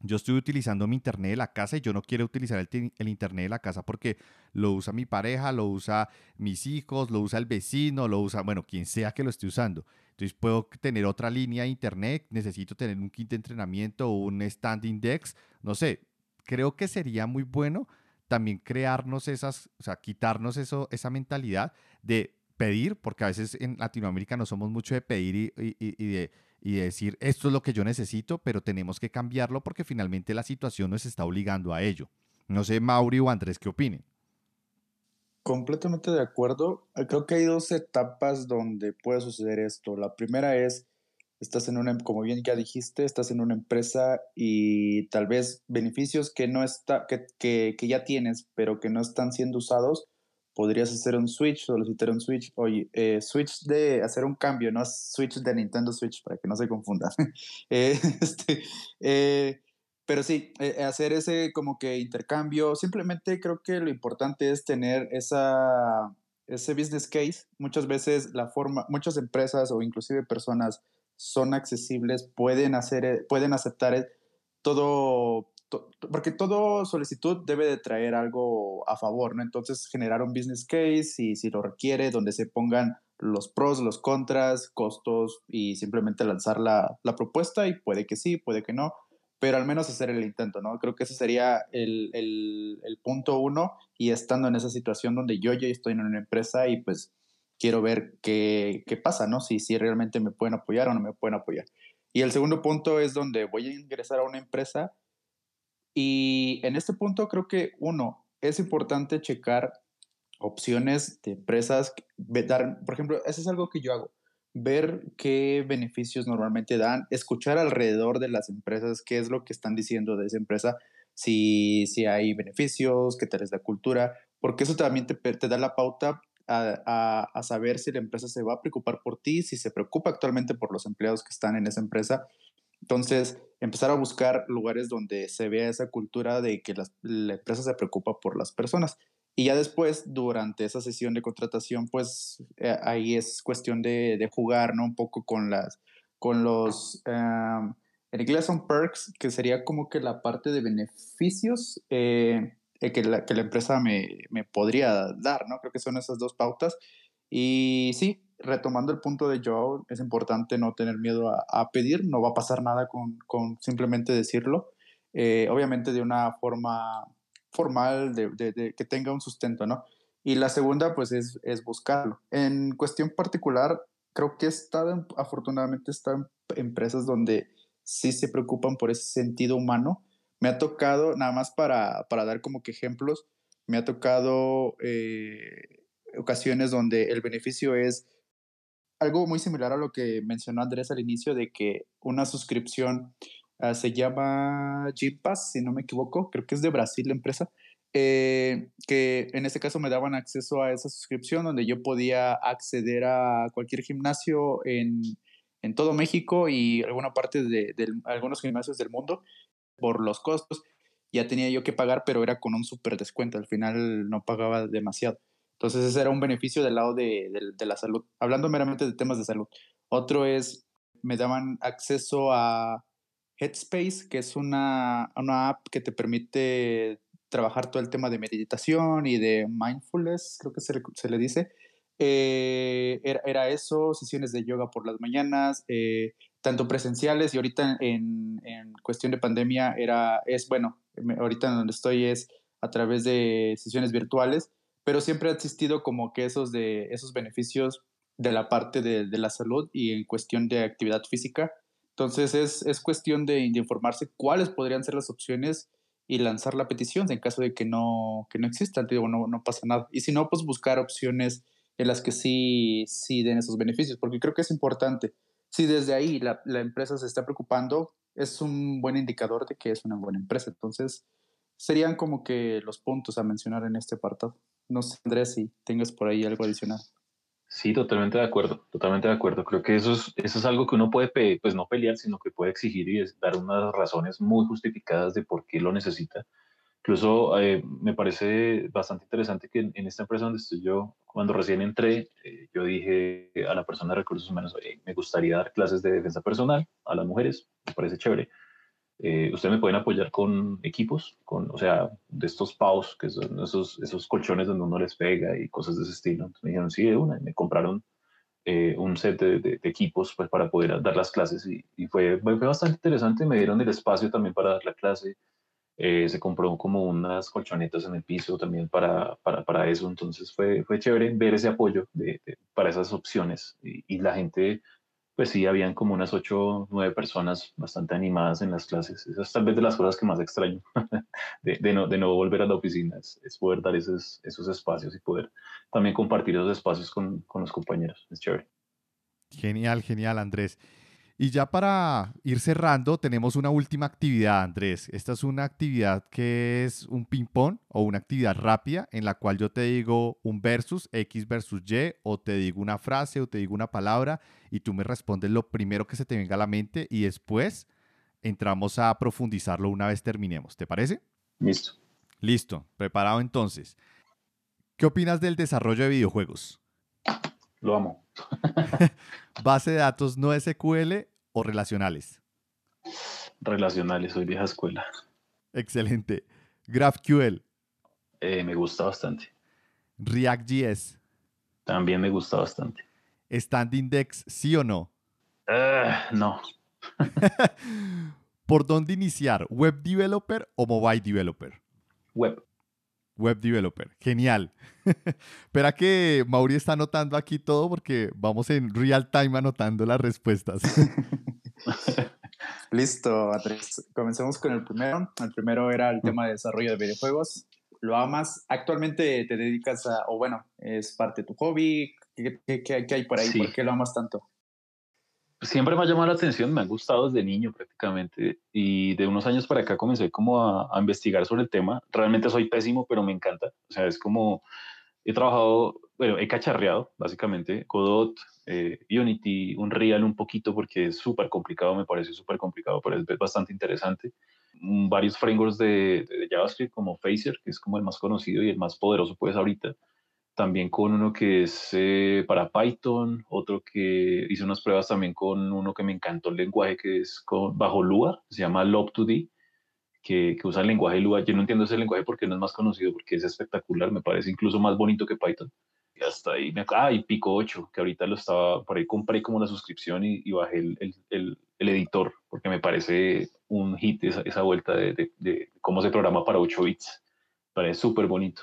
Yo estoy utilizando mi internet de la casa y yo no quiero utilizar el, internet de la casa porque lo usa mi pareja, lo usa mis hijos, lo usa el vecino, lo usa, bueno, quien sea que lo esté usando. Entonces puedo tener otra línea de internet, necesito tener un kit de entrenamiento o un standing dex, no sé. Creo que sería muy bueno también crearnos esas, o sea, quitarnos eso, esa mentalidad de pedir, porque a veces en Latinoamérica no somos mucho de pedir y, de, decir esto es lo que yo necesito, pero tenemos que cambiarlo porque finalmente la situación nos está obligando a ello. No sé, Mauri o Andrés, ¿qué opinen? Completamente de acuerdo. Creo que hay dos etapas donde puede suceder esto. La primera es estás en una, como bien ya dijiste, estás en una empresa y tal vez beneficios que, no está, que, que, que ya tienes, pero que no están siendo usados, podrías hacer un switch, solicitar un switch, oye, eh, switch de hacer un cambio, no switch de Nintendo Switch, para que no se confundan. <laughs> Eh, <laughs> este, eh, pero sí, hacer ese como que intercambio, simplemente creo que lo importante es tener esa, ese business case. Muchas veces la forma, muchas empresas o inclusive personas son accesibles, pueden, hacer, eh, pueden aceptar eh, todo, porque todo solicitud debe de traer algo a favor, ¿no? Entonces, generar un business case y si lo requiere, donde se pongan los pros, los contras, costos y simplemente lanzar la, la propuesta y puede que sí, puede que no, pero al menos hacer el intento, ¿no? Creo que ese sería el, el, el punto uno y estando en esa situación donde yo ya estoy en una empresa y pues quiero ver qué, qué pasa, ¿no? Si, si realmente me pueden apoyar o no me pueden apoyar. Y el segundo punto es donde voy a ingresar a una empresa y en este punto creo que uno, es importante checar opciones de empresas, dar, por ejemplo, eso es algo que yo hago, ver qué beneficios normalmente dan, escuchar alrededor de las empresas qué es lo que están diciendo de esa empresa, si, si hay beneficios, qué tal es la cultura, porque eso también te, te da la pauta a, saber si la empresa se va a preocupar por ti, si se preocupa actualmente por los empleados que están en esa empresa. Entonces, empezar a buscar lugares donde se vea esa cultura de que la empresa se preocupa por las personas. Y ya después, durante esa sesión de contratación, pues eh, ahí es cuestión de, jugar, ¿no? Un poco con las, con los, em, en inglés son perks, que sería como que la parte de beneficios. Eh, que, la, que la empresa me, me, podría dar, ¿no? Creo que son esas dos pautas. Y sí, retomando el punto de Joe, es importante no tener miedo a, pedir, no va a pasar nada con, con simplemente decirlo, eh, obviamente de una forma formal, de, que tenga un sustento, ¿no? Y la segunda, pues, es, es buscarlo. En cuestión particular, creo que estado, afortunadamente, en empresas donde sí se preocupan por ese sentido humano, me ha tocado, nada más para, para dar como que ejemplos, me ha tocado eh, ocasiones donde el beneficio es algo muy similar a lo que mencionó Andrés al inicio, de que una suscripción ah, se llama Pass, si no me equivoco, creo que es de Brasil la empresa, eh, que en este caso me daban acceso a esa suscripción donde yo podía acceder a cualquier gimnasio en, en todo México y alguna parte de, de, algunos gimnasios del mundo por los costos. Ya tenía yo que pagar, pero era con un súper descuento. Al final no pagaba demasiado. Entonces ese era un beneficio del lado de, de, la salud. Hablando meramente de temas de salud. Otro es, me daban acceso a Headspace, que es una, una app que te permite trabajar todo el tema de meditación y de mindfulness, creo que se le, se le dice. Eh, era, era, eso, sesiones de yoga por las mañanas, eh, tanto presenciales y ahorita en, en, cuestión de pandemia era, es, bueno, ahorita donde estoy es a través de sesiones virtuales pero siempre ha existido como que esos, de, esos beneficios de la parte de, de la salud y en cuestión de actividad física. Entonces es, es cuestión de, de, informarse cuáles podrían ser las opciones y lanzar la petición en caso de que no, que no existan, digo, no, no pasa nada. Y si no, pues buscar opciones en las que sí, sí den esos beneficios, porque creo que es importante. Si desde ahí la, la empresa se está preocupando, es un buen indicador de que es una buena empresa. Entonces, serían como que los puntos a mencionar en este apartado. No sé, Andrés, si tengas por ahí algo adicional. Sí, totalmente de acuerdo, totalmente de acuerdo. Creo que eso es, eso es algo que uno puede, pues no pelear, sino que puede exigir y dar unas razones muy justificadas de por qué lo necesita. Incluso eh, me parece bastante interesante que en, esta empresa donde estoy yo, cuando recién entré, eh, yo dije a la persona de recursos humanos, me gustaría dar clases de defensa personal a las mujeres, me parece chévere. Eh, ustedes me pueden apoyar con equipos, con, o sea, de estos PAUs, que son esos, esos colchones donde uno les pega y cosas de ese estilo. Entonces me dijeron, sí, de una, y me compraron eh, un set de, de, equipos pues, para poder dar las clases y, y fue, fue, bastante interesante. Me dieron el espacio también para dar la clase. Eh, se compró como unas colchonetas en el piso también para, para, para eso. Entonces fue, fue chévere ver ese apoyo de, para esas opciones y, y la gente pues sí, habían como unas ocho nueve personas bastante animadas en las clases. Eso es tal vez de las cosas que más extraño <laughs> de, de, no, de no volver a la oficina, es, es, poder dar esos, esos espacios y poder también compartir esos espacios con, con los compañeros. Es chévere. Genial, genial, Andrés. Y ya para ir cerrando, tenemos una última actividad, Andrés. Esta es una actividad que es un ping-pong o una actividad rápida en la cual yo te digo un versus, X versus Y, o te digo una frase o te digo una palabra y tú me respondes lo primero que se te venga a la mente y después entramos a profundizarlo una vez terminemos. ¿Te parece? Listo. Listo, preparado entonces. ¿Qué opinas del desarrollo de videojuegos? Lo amo. <laughs> ¿Base de datos no SQL o relacionales? Relacionales, soy vieja escuela. Excelente. GraphQL. Eh, me gusta bastante. React.js. También me gusta bastante. ¿Standindex sí o no? Uh, no. <laughs> ¿Por dónde iniciar? ¿Web developer o mobile developer? Web. Web developer. Genial. <laughs> Espera que Mauri está anotando aquí todo porque vamos en real time anotando las respuestas. <laughs> Listo, Andrés. Comencemos con el primero. El primero era el tema de desarrollo de videojuegos. ¿Lo amas? ¿Actualmente te dedicas a, o bueno, es parte de tu hobby? ¿Qué, qué, qué hay por ahí? Sí. ¿Por qué lo amas tanto? Siempre me ha llamado la atención, me ha gustado desde niño prácticamente y de unos años para acá comencé como a, investigar sobre el tema. Realmente soy pésimo, pero me encanta. O sea, es como he trabajado, bueno, he cacharreado básicamente Godot, eh, Unity, Unreal un poquito porque es súper complicado, me parece súper complicado, pero es bastante interesante. Mm, varios frameworks de, de, JavaScript como Phaser, que es como el más conocido y el más poderoso pues ahorita también con uno que es eh, para Python, otro que hice unas pruebas también con uno que me encantó el lenguaje que es con, bajo Lua, se llama Lob2D, que, que, usa el lenguaje Lua. Yo no entiendo ese lenguaje porque no es más conocido, porque es espectacular, me parece incluso más bonito que Python. Y hasta ahí, me, ah, y Pico 8, que ahorita lo estaba, por ahí compré como la suscripción y, y bajé el, el, el, el, editor, porque me parece un hit esa, esa vuelta de, de, de cómo se programa para 8 bits. Parece súper bonito.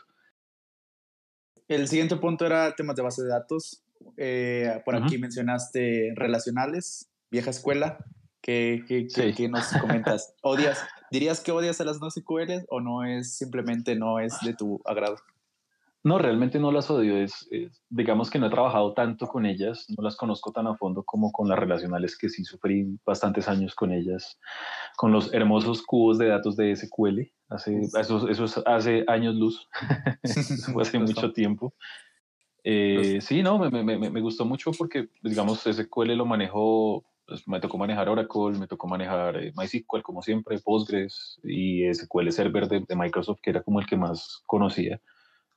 El siguiente punto era temas de base de datos. Eh, por uh -huh. aquí mencionaste relacionales, vieja escuela. ¿Qué, qué, sí. qué nos comentas? <laughs> ¿Odias, ¿Dirías que odias a las no SQL o no es simplemente no es de tu agrado? No, realmente no las odio. Es, digamos que no he trabajado tanto con ellas, no las conozco tan a fondo como con las relacionales que sí sufrí bastantes años con ellas, con los hermosos cubos de datos de SQL. Hace, eso, eso hace años luz, <laughs> <laughs> fue hace mucho tiempo. Eh, sí, no, me, me, me, gustó mucho porque, digamos, SQL lo manejo, pues, me tocó manejar Oracle, me tocó manejar eh, MySQL como siempre, Postgres y SQL Server de, de Microsoft, que era como el que más conocía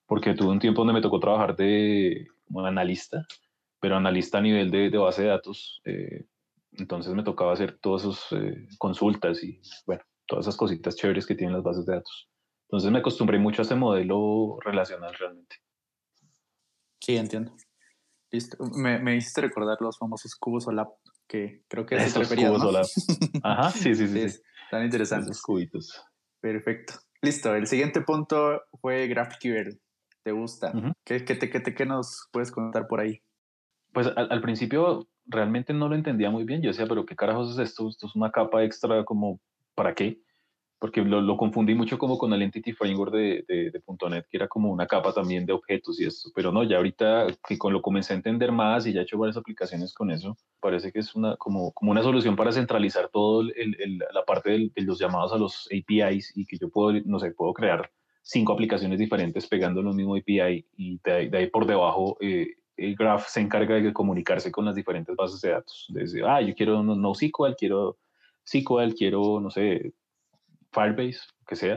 porque tuve un tiempo donde me tocó trabajar de como analista, pero analista a nivel de, de base de datos. Eh, entonces me tocaba hacer todas esas eh, consultas y, bueno, todas esas cositas chéveres que tienen las bases de datos. Entonces me acostumbré mucho a ese modelo relacional realmente. Sí, entiendo. Listo. Me, me hiciste recordar los famosos cubos OLAP, que creo que es Esos cubos OLAP. <laughs> Ajá, sí, sí, sí. sí, sí. Están interesantes. Esos cubitos. Perfecto. Listo. El siguiente punto fue GraphQL te gusta. ¿Qué, te, qué, qué, nos puedes contar por ahí? Pues al, principio realmente no lo entendía muy bien. Yo decía, pero ¿qué carajos es esto? Esto es una capa extra, como, ¿para qué? Porque lo, lo confundí mucho como con el Entity Framework de, de, de, .NET, que era como una capa también de objetos y esto. Pero no, ya ahorita que con lo comencé a entender más y ya he hecho varias aplicaciones con eso, parece que es una, como, como una solución para centralizar todo el, el, la parte de los llamados a los APIs y que yo puedo, no sé, puedo crear cinco aplicaciones diferentes pegando en un mismo API y de, ahí, por debajo eh, el Graph se encarga de comunicarse con las diferentes bases de datos. Desde, ah, yo quiero NoSQL, quiero SQL, quiero, no sé, Firebase, que sea.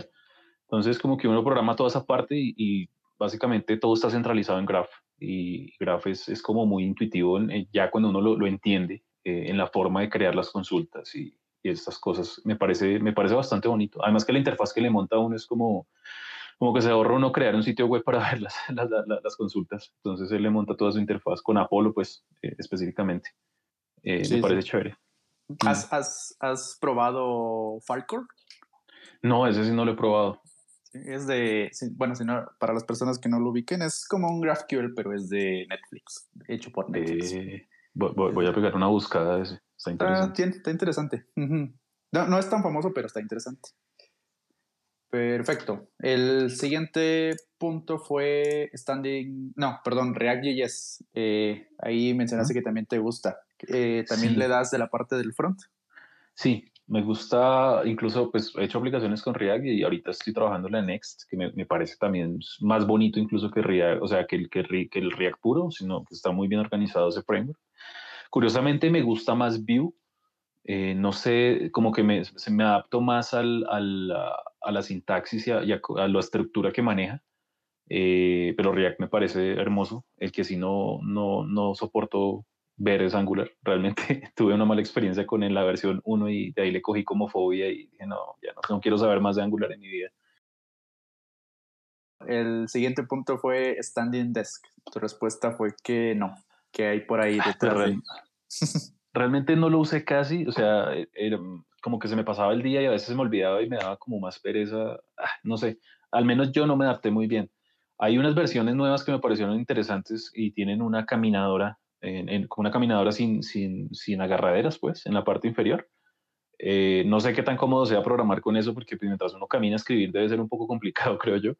Entonces, como que uno programa toda esa parte y, básicamente todo está centralizado en Graph. Y Graph es, es como muy intuitivo eh, ya cuando uno lo, lo entiende eh, en la forma de crear las consultas y, y, estas cosas. Me parece, me parece bastante bonito. Además que la interfaz que le monta a uno es como como que se ahorra uno crear un sitio web para <laughs> ver las, las, las, consultas. Entonces él le monta toda su interfaz con Apolo, pues eh, específicamente. Eh, me parece chévere. ¿Has, has, ¿Has, probado Filecore? No, ese sí no lo he probado. Es de, bueno, si no, para las personas que no lo ubiquen, es como un GraphQL, pero es de Netflix, hecho por Netflix. Eh, voy, voy, a pegar una buscada de ese. Está interesante. está interesante. no, no es tan famoso, pero está interesante. Perfecto. El siguiente punto fue Standing, no, perdón, React.js. Eh, ahí mencionaste que también te gusta. Eh, ¿También le das de la parte del front? Sí, me gusta, incluso pues he hecho aplicaciones con React y ahorita estoy trabajando en la Next, que me, parece también más bonito incluso que React, o sea, que el, que, el React puro, sino que está muy bien organizado ese framework. Curiosamente me gusta más Vue, eh, no sé, como que me, se me adapto más al, al, a la sintaxis y a, la estructura que maneja. Eh, pero React me parece hermoso. El que si no, no, no soporto ver es Angular. <laughs> Realmente tuve una mala experiencia con en la versión 1 y de ahí le cogí como fobia y dije, no, ya no, no quiero saber más de Angular en mi vida. El siguiente punto fue Standing Desk. Tu respuesta fue que no, que hay por ahí detrás. <laughs> realmente no lo usé casi, o sea, era, como que se me pasaba el día y a veces me olvidaba y me daba como más pereza, ah, no sé, al menos yo no me adapté muy bien. Hay unas versiones nuevas que me parecieron interesantes y tienen una caminadora, en, una caminadora sin, sin, sin, agarraderas, pues, en la parte inferior. Eh, no sé qué tan cómodo sea programar con eso, porque pues, mientras uno camina escribir debe ser un poco complicado, <laughs> creo yo.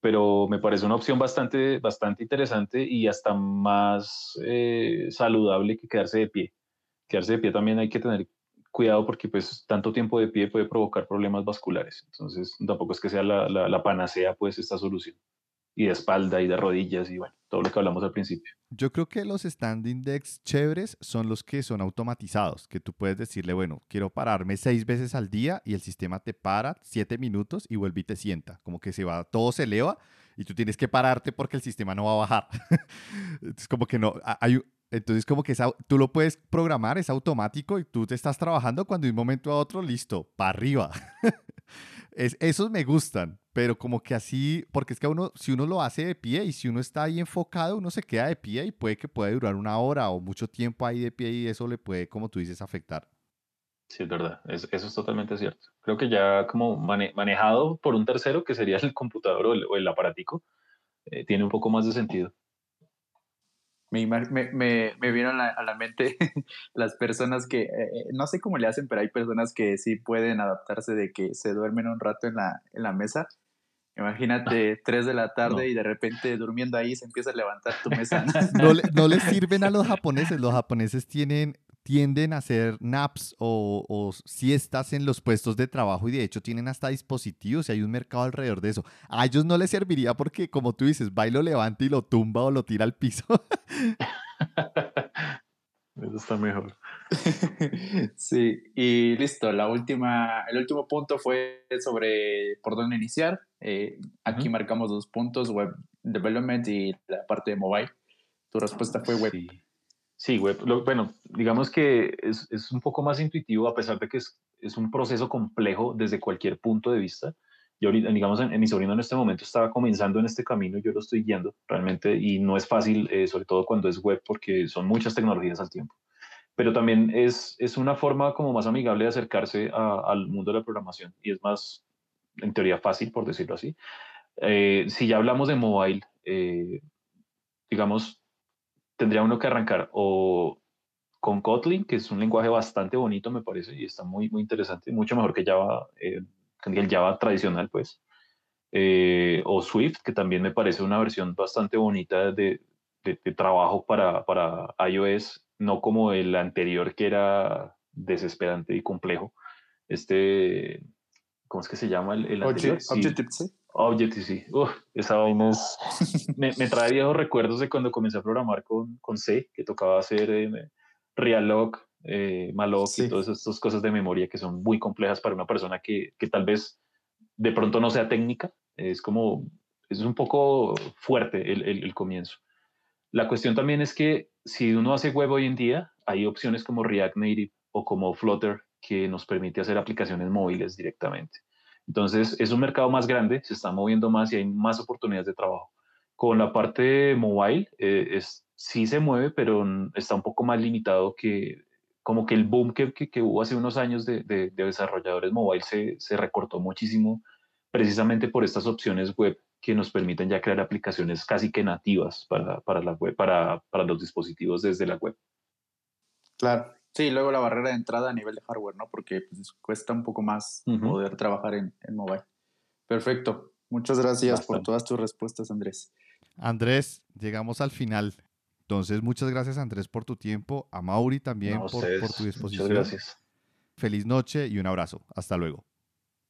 Pero me parece una opción bastante, bastante interesante y hasta más eh, saludable que quedarse de pie. Quedarse de pie también hay que tener cuidado porque pues tanto tiempo de pie puede provocar problemas vasculares. Entonces tampoco es que sea la, la, panacea pues esta solución. Y de espalda y de rodillas y bueno, todo lo que hablamos al principio. Yo creo que los standing decks chéveres son los que son automatizados, que tú puedes decirle, bueno, quiero pararme seis veces al día y el sistema te para siete minutos y vuelve y te sienta. Como que se va, todo se eleva y tú tienes que pararte porque el sistema no va a bajar. <laughs> es como que no, hay, entonces, como que tú lo puedes programar, es automático y tú te estás trabajando cuando de un momento a otro, listo, para arriba. <laughs> es, esos me gustan, pero como que así, porque es que uno, si uno lo hace de pie y si uno está ahí enfocado, uno se queda de pie y puede que pueda durar una hora o mucho tiempo ahí de pie y eso le puede, como tú dices, afectar. Sí, es verdad, eso es totalmente cierto. Creo que ya como manejado por un tercero, que sería el computador o el, aparatico, eh, tiene un poco más de sentido me, me, me vieron a la, mente <laughs> las personas que, eh, no sé cómo le hacen, pero hay personas que sí pueden adaptarse de que se duermen un rato en la, en la mesa Imagínate, 3 de la tarde y de repente durmiendo ahí se empieza a levantar tu mesa. <laughs> No, no les sirven a los japoneses. Los japoneses tienen, tienden a hacer naps o, o, siestas en los puestos de trabajo y de hecho tienen hasta dispositivos y hay un mercado alrededor de eso. A ellos no les serviría porque, como tú dices, va y lo levanta y lo tumba o lo tira al piso. <laughs> Eso está mejor. <laughs> sí, y listo. La última, el último punto fue sobre por dónde iniciar. Eh, aquí marcamos dos puntos, web development y la parte de mobile. Tu respuesta fue web. Sí, web. bueno, digamos que es, es, un poco más intuitivo a pesar de que es, es, un proceso complejo desde cualquier punto de vista. Yo digamos, en, mi sobrino en este momento estaba comenzando en este camino, yo lo estoy guiando realmente y no es fácil, eh, sobre todo cuando es web, porque son muchas tecnologías al tiempo. Pero también es, es una forma como más amigable de acercarse al mundo de la programación y es más, en teoría, fácil, por decirlo así. Eh, si ya hablamos de mobile, eh, digamos, tendría uno que arrancar o con Kotlin, que es un lenguaje bastante bonito, me parece, y está muy, muy interesante, mucho mejor que Java el Java tradicional, pues. Eh, o Swift, que también me parece una versión bastante bonita de, de, trabajo para, para, iOS, no como el anterior que era desesperante y complejo. Este, ¿cómo es que se llama el, anterior? Objective-C. Objective-C. esa vaina es, <laughs> me, me, trae viejos recuerdos de cuando comencé a programar con, con C, que tocaba hacer eh, Reallog, eh, Malloc y todas estas cosas de memoria que son muy complejas para una persona que, que tal vez de pronto no sea técnica. Es como, es un poco fuerte el, el, comienzo. La cuestión también es que si uno hace web hoy en día, hay opciones como React Native o como Flutter que nos permite hacer aplicaciones móviles directamente. Entonces, es un mercado más grande, se está moviendo más y hay más oportunidades de trabajo. Con la parte mobile, eh, es, sí se mueve, pero está un poco más limitado que como que el boom que, que, hubo hace unos años de, de, desarrolladores mobile se, se, recortó muchísimo precisamente por estas opciones web que nos permiten ya crear aplicaciones casi que nativas para, para la web, para, para, los dispositivos desde la web. Claro, sí, luego la barrera de entrada a nivel de hardware, ¿no? Porque pues, cuesta un poco más poder trabajar en, en, mobile. Perfecto. Muchas gracias por todas tus respuestas, Andrés. Andrés, llegamos al final. Entonces, muchas gracias Andrés por tu tiempo, a Mauri también por, por, tu disposición. Muchas gracias. Feliz noche y un abrazo. Hasta luego.